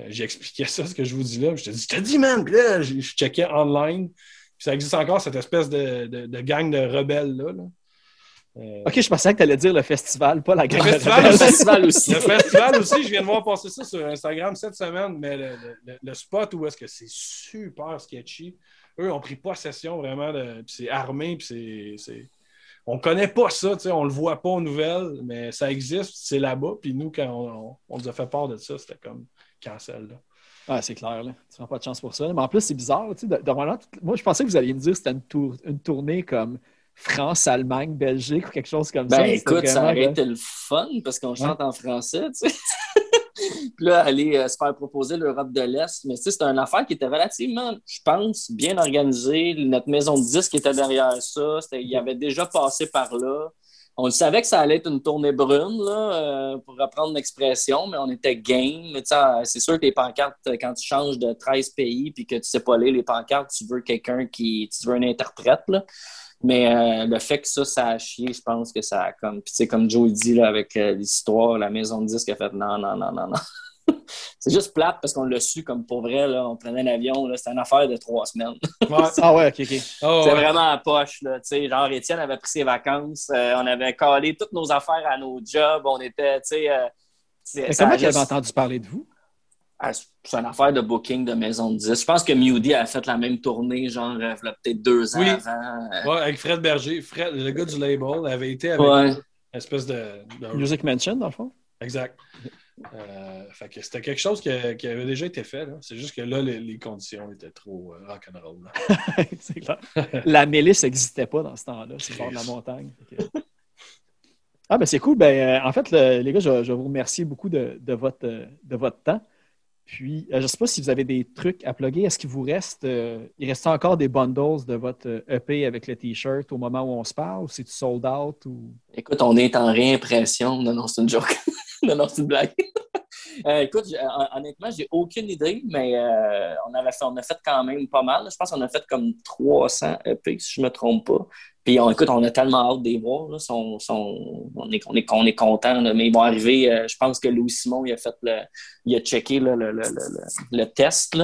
j'expliquais ça, ce que je vous dis là. Je te dis, je te dis, man. Puis là, je, checkais online. ça existe encore, cette espèce de, de, gang de rebelles là. Euh, OK, je pensais que tu allais dire le festival, pas la grande. Le festival, aussi. le festival aussi, je viens de voir passer ça sur Instagram cette semaine, mais le, spot où est-ce que c'est super sketchy. Eux ont pris possession vraiment de. c'est armé, puis c'est. On connaît pas ça, on le voit pas aux nouvelles, mais ça existe, c'est là-bas. Puis nous, quand on, nous a fait part de ça, c'était comme cancel. Là. Ah, c'est clair, là. Tu n'as pas de chance pour ça. Mais en plus, c'est bizarre. Tu sais, moi, je pensais que vous alliez me dire que c'était une, une tournée comme France, Allemagne, Belgique ou quelque chose comme ben, ça. écoute, ça aurait été le fun parce qu'on chante en français, tu sais. Puis là, aller euh, se faire proposer l'Europe de l'Est. Mais tu sais, c'était une affaire qui était relativement, je pense, bien organisée. Notre maison de disques était derrière ça. Il avait déjà passé par là. On savait que ça allait être une tournée brune, là, euh, pour reprendre l'expression, mais on était game. C'est sûr que les pancartes, quand tu changes de 13 pays puis que tu sais pas lire les pancartes, tu veux quelqu'un qui. Tu veux un interprète. Là. Mais euh, le fait que ça, ça a chié, je pense que ça a comme. Puis, tu sais, comme Joe dit, là, avec euh, l'histoire, la maison de disques a fait non, non, non, non, non. c'est juste plate parce qu'on l'a su comme pour vrai. Là, on prenait un avion. C'était une affaire de trois semaines. ah ouais, ok, ok. Oh, c'est vraiment à poche. Là, genre, Étienne avait pris ses vacances. Euh, on avait collé toutes nos affaires à nos jobs. On était. Euh, Mais comment tu avais entendu parler de vous? C'est une affaire de booking de maison de 10. Je pense que Moody a fait la même tournée, genre, euh, peut-être deux ans avant. Oui, avec Fred Berger. Fred, le gars du label, avait été avec une espèce de, Music Mansion, dans le fond? Exact. Euh, fait que c'était quelque chose qui, avait déjà été fait. C'est juste que là, les, conditions étaient trop euh, rock'n'roll. c'est clair. la milice n'existait pas dans ce temps-là. C'est bord de la montagne. Ah, ben c'est cool. Ben, en fait, les gars, je, je, vous remercie beaucoup de, de, votre, de votre temps. Puis, euh, je ne sais pas si vous avez des trucs à plugger. Est-ce qu'il vous reste, euh, il reste encore des bundles de votre EP euh, e avec le T-shirt au moment où on se parle ou c'est sold out? Ou... Écoute, on est en réimpression. Non, non, c'est une joke. non, non, c'est une blague. écoute, honnêtement, j'ai aucune idée, mais on, avait fait, on a fait quand même pas mal. Je pense qu'on a fait comme 300 EP, si je ne me trompe pas. Puis on, écoute, on a tellement hâte de les voir. Là. on, est, on, est, on est content, mais ils vont arriver. Euh, je pense que Louis Simon, il a fait le, il a checké le, le, le, test.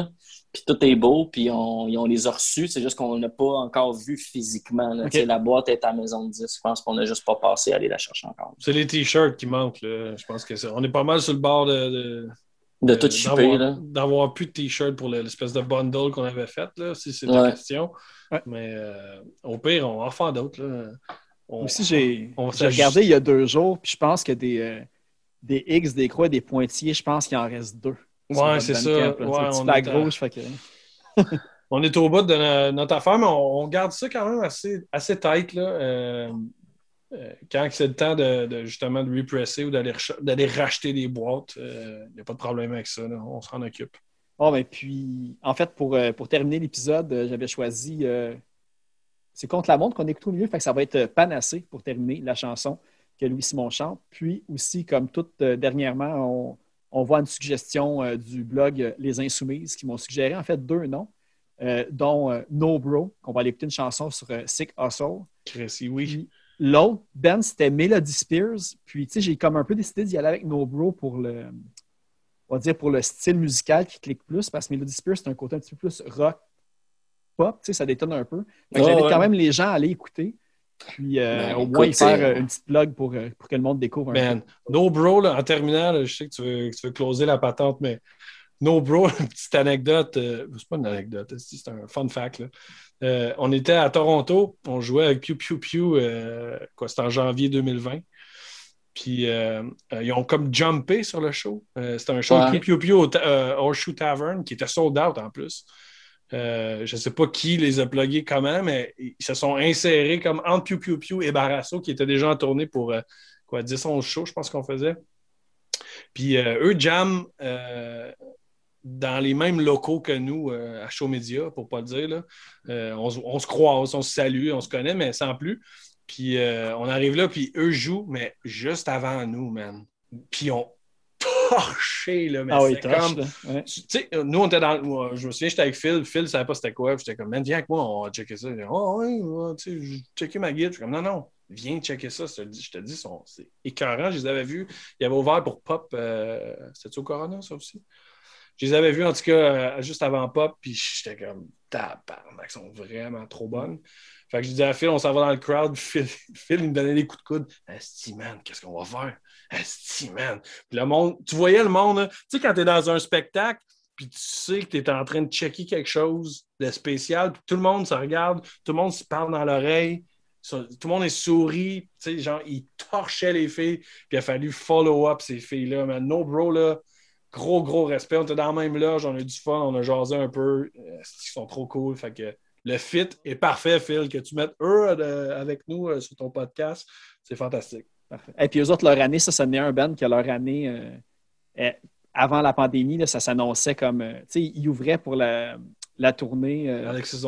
Puis tout est beau, puis on, on les a reçus. C'est juste qu'on n'a pas encore vu physiquement. La boîte est à maison de 10. Je pense qu'on n'a juste pas passé à aller la chercher encore. C'est les t-shirts qui manquent. Je pense que on est pas mal sur le bord de, de tout chipper. D'avoir plus de t-shirts pour l'espèce de bundle qu'on avait fait, là, si c'est la question. Mais euh, au pire, on va en faire d'autres. Aussi, j'ai regardé il y a deux jours, puis je pense que des, euh, des X, des croix, des pointillés, je pense qu'il en reste deux. Ouais, c'est ça. ouais, on, est rouge, fait que... on est au bout de notre affaire, mais on, garde ça quand même assez, assez tight. Là. Euh, quand c'est le temps de, justement de represser ou d'aller racheter des boîtes, il n'y a pas de problème avec ça. On s'en occupe. Bon, ben, puis, en fait, pour, euh, pour terminer l'épisode, euh, j'avais choisi. Euh, c'est contre la montre qu'on écoute au milieu, fait que ça va être Panacé pour terminer la chanson que Louis Simon chante. Puis aussi, comme tout dernièrement, on, voit une suggestion du blog Les Insoumises qui m'ont suggéré en fait deux noms, dont No Bro, qu'on va aller écouter une chanson sur Sick Hustle. Crécy, oui. L'autre, Ben, c'était Melody Spears. Puis, tu sais, j'ai comme un peu décidé d'y aller avec No Bro pour le, on va dire, pour le style musical qui clique plus, parce que Melody Spears, c'est un côté un petit peu plus rock, pop, tu sais, ça détonne un peu. Ah, j'invite quand même les gens à aller écouter. Puis euh, ben, au moins faire euh, une petite plug pour, euh, pour, que le monde découvre un man, No Bro, en terminant, je sais que tu, veux, que tu veux closer la patente, mais No Bro, une petite anecdote, c'est pas une anecdote, c'est un fun fact. on était à Toronto, on jouait avec Pew Pew Pew, quoi, c'était en janvier 2020. Puis euh, euh, ils ont comme jumpé sur le show. Euh, c'était un show de Piu Piu au Horseshoe Tavern qui était sold out en plus. je ne sais pas qui les a plugués comment, mais ils se sont insérés comme entre Piu Piu Piu et Barasso qui étaient déjà en tournée pour quoi, 10 11 shows, je pense qu'on faisait. Puis eux jam dans les mêmes locaux que nous à Show Media, pour ne pas le dire. Là. On, on, se croise, on se salue, on se connaît, mais sans plus. Puis euh, on arrive là, puis eux jouent, mais juste avant nous, man. Puis on torché, là. Mais ah oui, comme. Tu sais, nous, on était dans. Je me souviens, j'étais avec Phil. Phil ne savait pas c'était quoi. J'étais comme, man, viens avec moi, on va checker ça. oh, oui, tu sais, checké ma guide. Je suis comme, non, non, viens checker ça. Je te dis, c'est écœurant. Je les avais vus. Ils avaient ouvert pour Pop. Euh... C'était-tu au Corona, ça aussi? Je les avais vus, en tout cas, euh, juste avant Pop. Puis j'étais comme, tabarnak, sont vraiment trop bonnes. Fait que je disais à Phil, on s'en va dans le crowd. Phil, Phil il me donnait des coups de coude. Esti, man, qu'est-ce qu'on va faire? Esti, man. Puis le monde, tu voyais le monde, tu sais, quand tu es dans un spectacle, puis tu sais que tu es en train de checker quelque chose de spécial, puis tout le monde se regarde, tout le monde se parle dans l'oreille, tout le monde est souris, tu sais, genre, ils torchaient les filles, puis il a fallu follow up ces filles-là. Mais no bro, là, gros, gros respect. On était dans la même loge, on a eu du fun, on a jasé un peu. Ils sont trop cool, fait que le fit est parfait, Phil. Que tu mettes eux euh, avec nous euh, sur ton podcast, c'est fantastique. Et puis eux autres, leur année, ça, ça n'est un band que leur année, euh, avant la pandémie, ça s'annonçait comme. tu sais, ils ouvraient pour la, tournée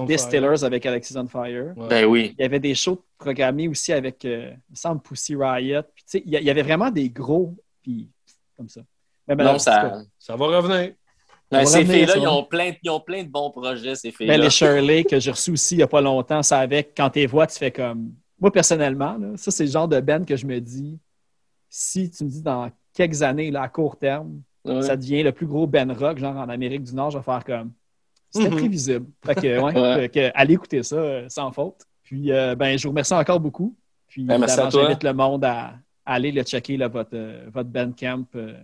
Distillers avec Alexis on Fire. Ben oui. Il y avait des shows programmés aussi avec, il me semble, Pussy Riot. Puis, il y avait vraiment des gros, puis comme ça. Non, ça... ça va revenir. Ben, ces filles-là, ils, ont plein, ils ont plein de bons projets, ces filles-là. Ben, les Shirley que j'ai reçus aussi il n'y a pas longtemps, ça avec, quand tu les vois, tu fais comme. Moi, personnellement, là, ça, c'est le genre de band que je me dis, si tu me dis dans quelques années, là, à court terme, ça devient le plus gros Ben Rock, genre en Amérique du Nord, je vais faire comme. C'était Mhm. prévisible. Fait que, ouais, Ouais. fait que, allez écouter ça euh, sans faute. Puis, euh, ben, je vous remercie encore beaucoup. Puis, Ben, j'invite le monde à, à aller le checker, là, votre, euh, votre Bandcamp, euh,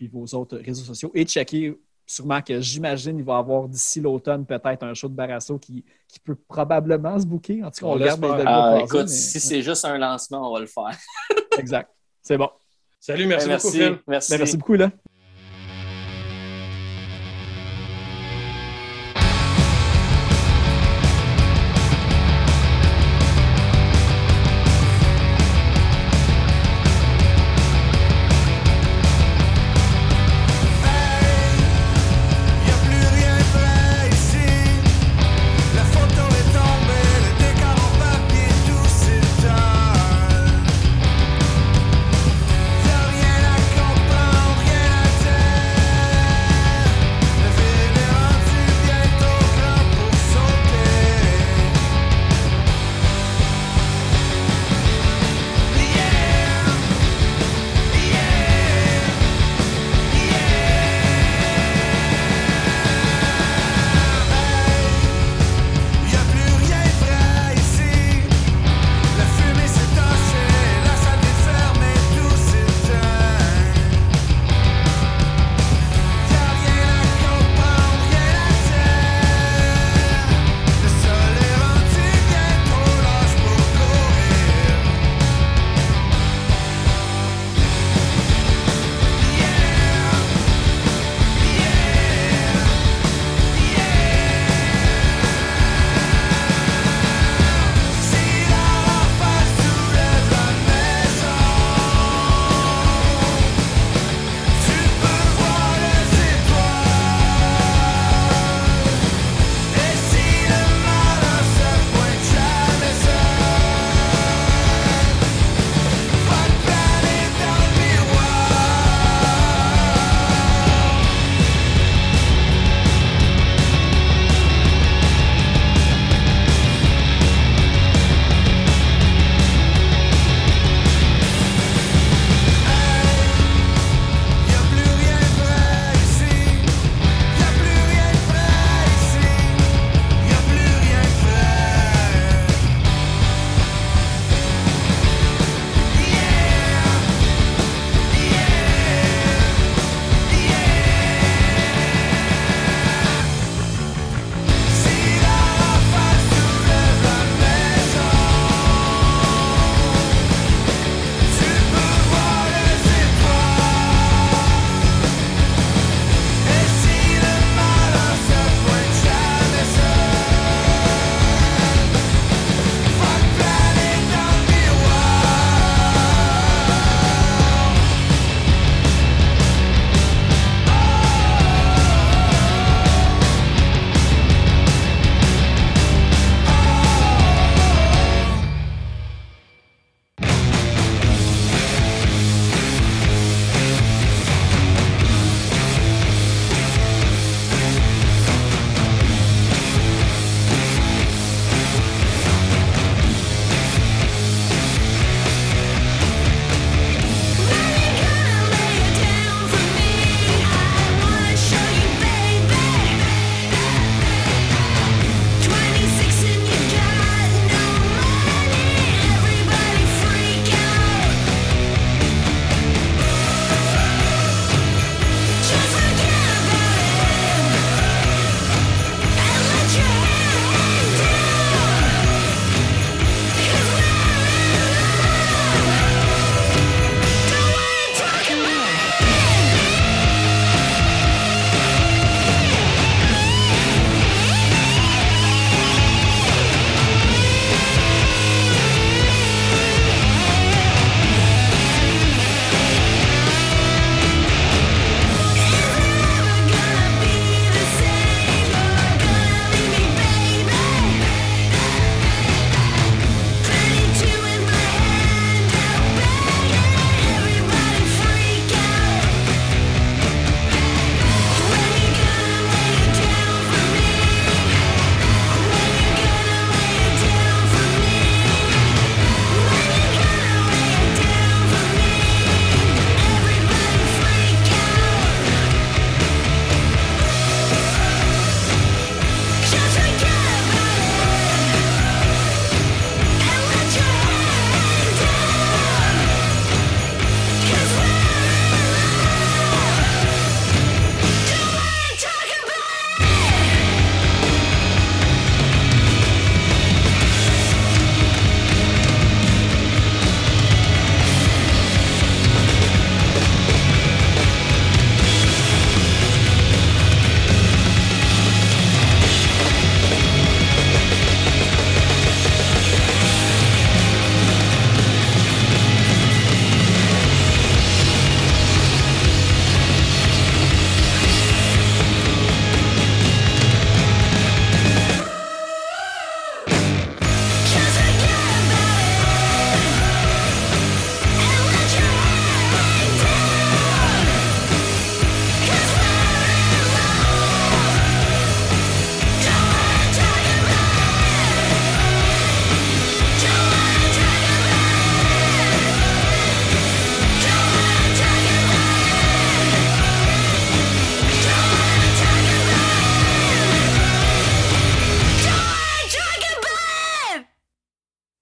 puis vos autres réseaux sociaux. Et checker, sûrement que j'imagine, il va y avoir d'ici l'automne peut-être un show de Barasso qui, qui peut probablement se booker. En tout cas, on, On regarde les Ah, écoute, si c'est juste un lancement, on va le faire. Exact. C'est bon. Salut, merci, Ben, beaucoup, Phil. merci. Ben, merci beaucoup, là.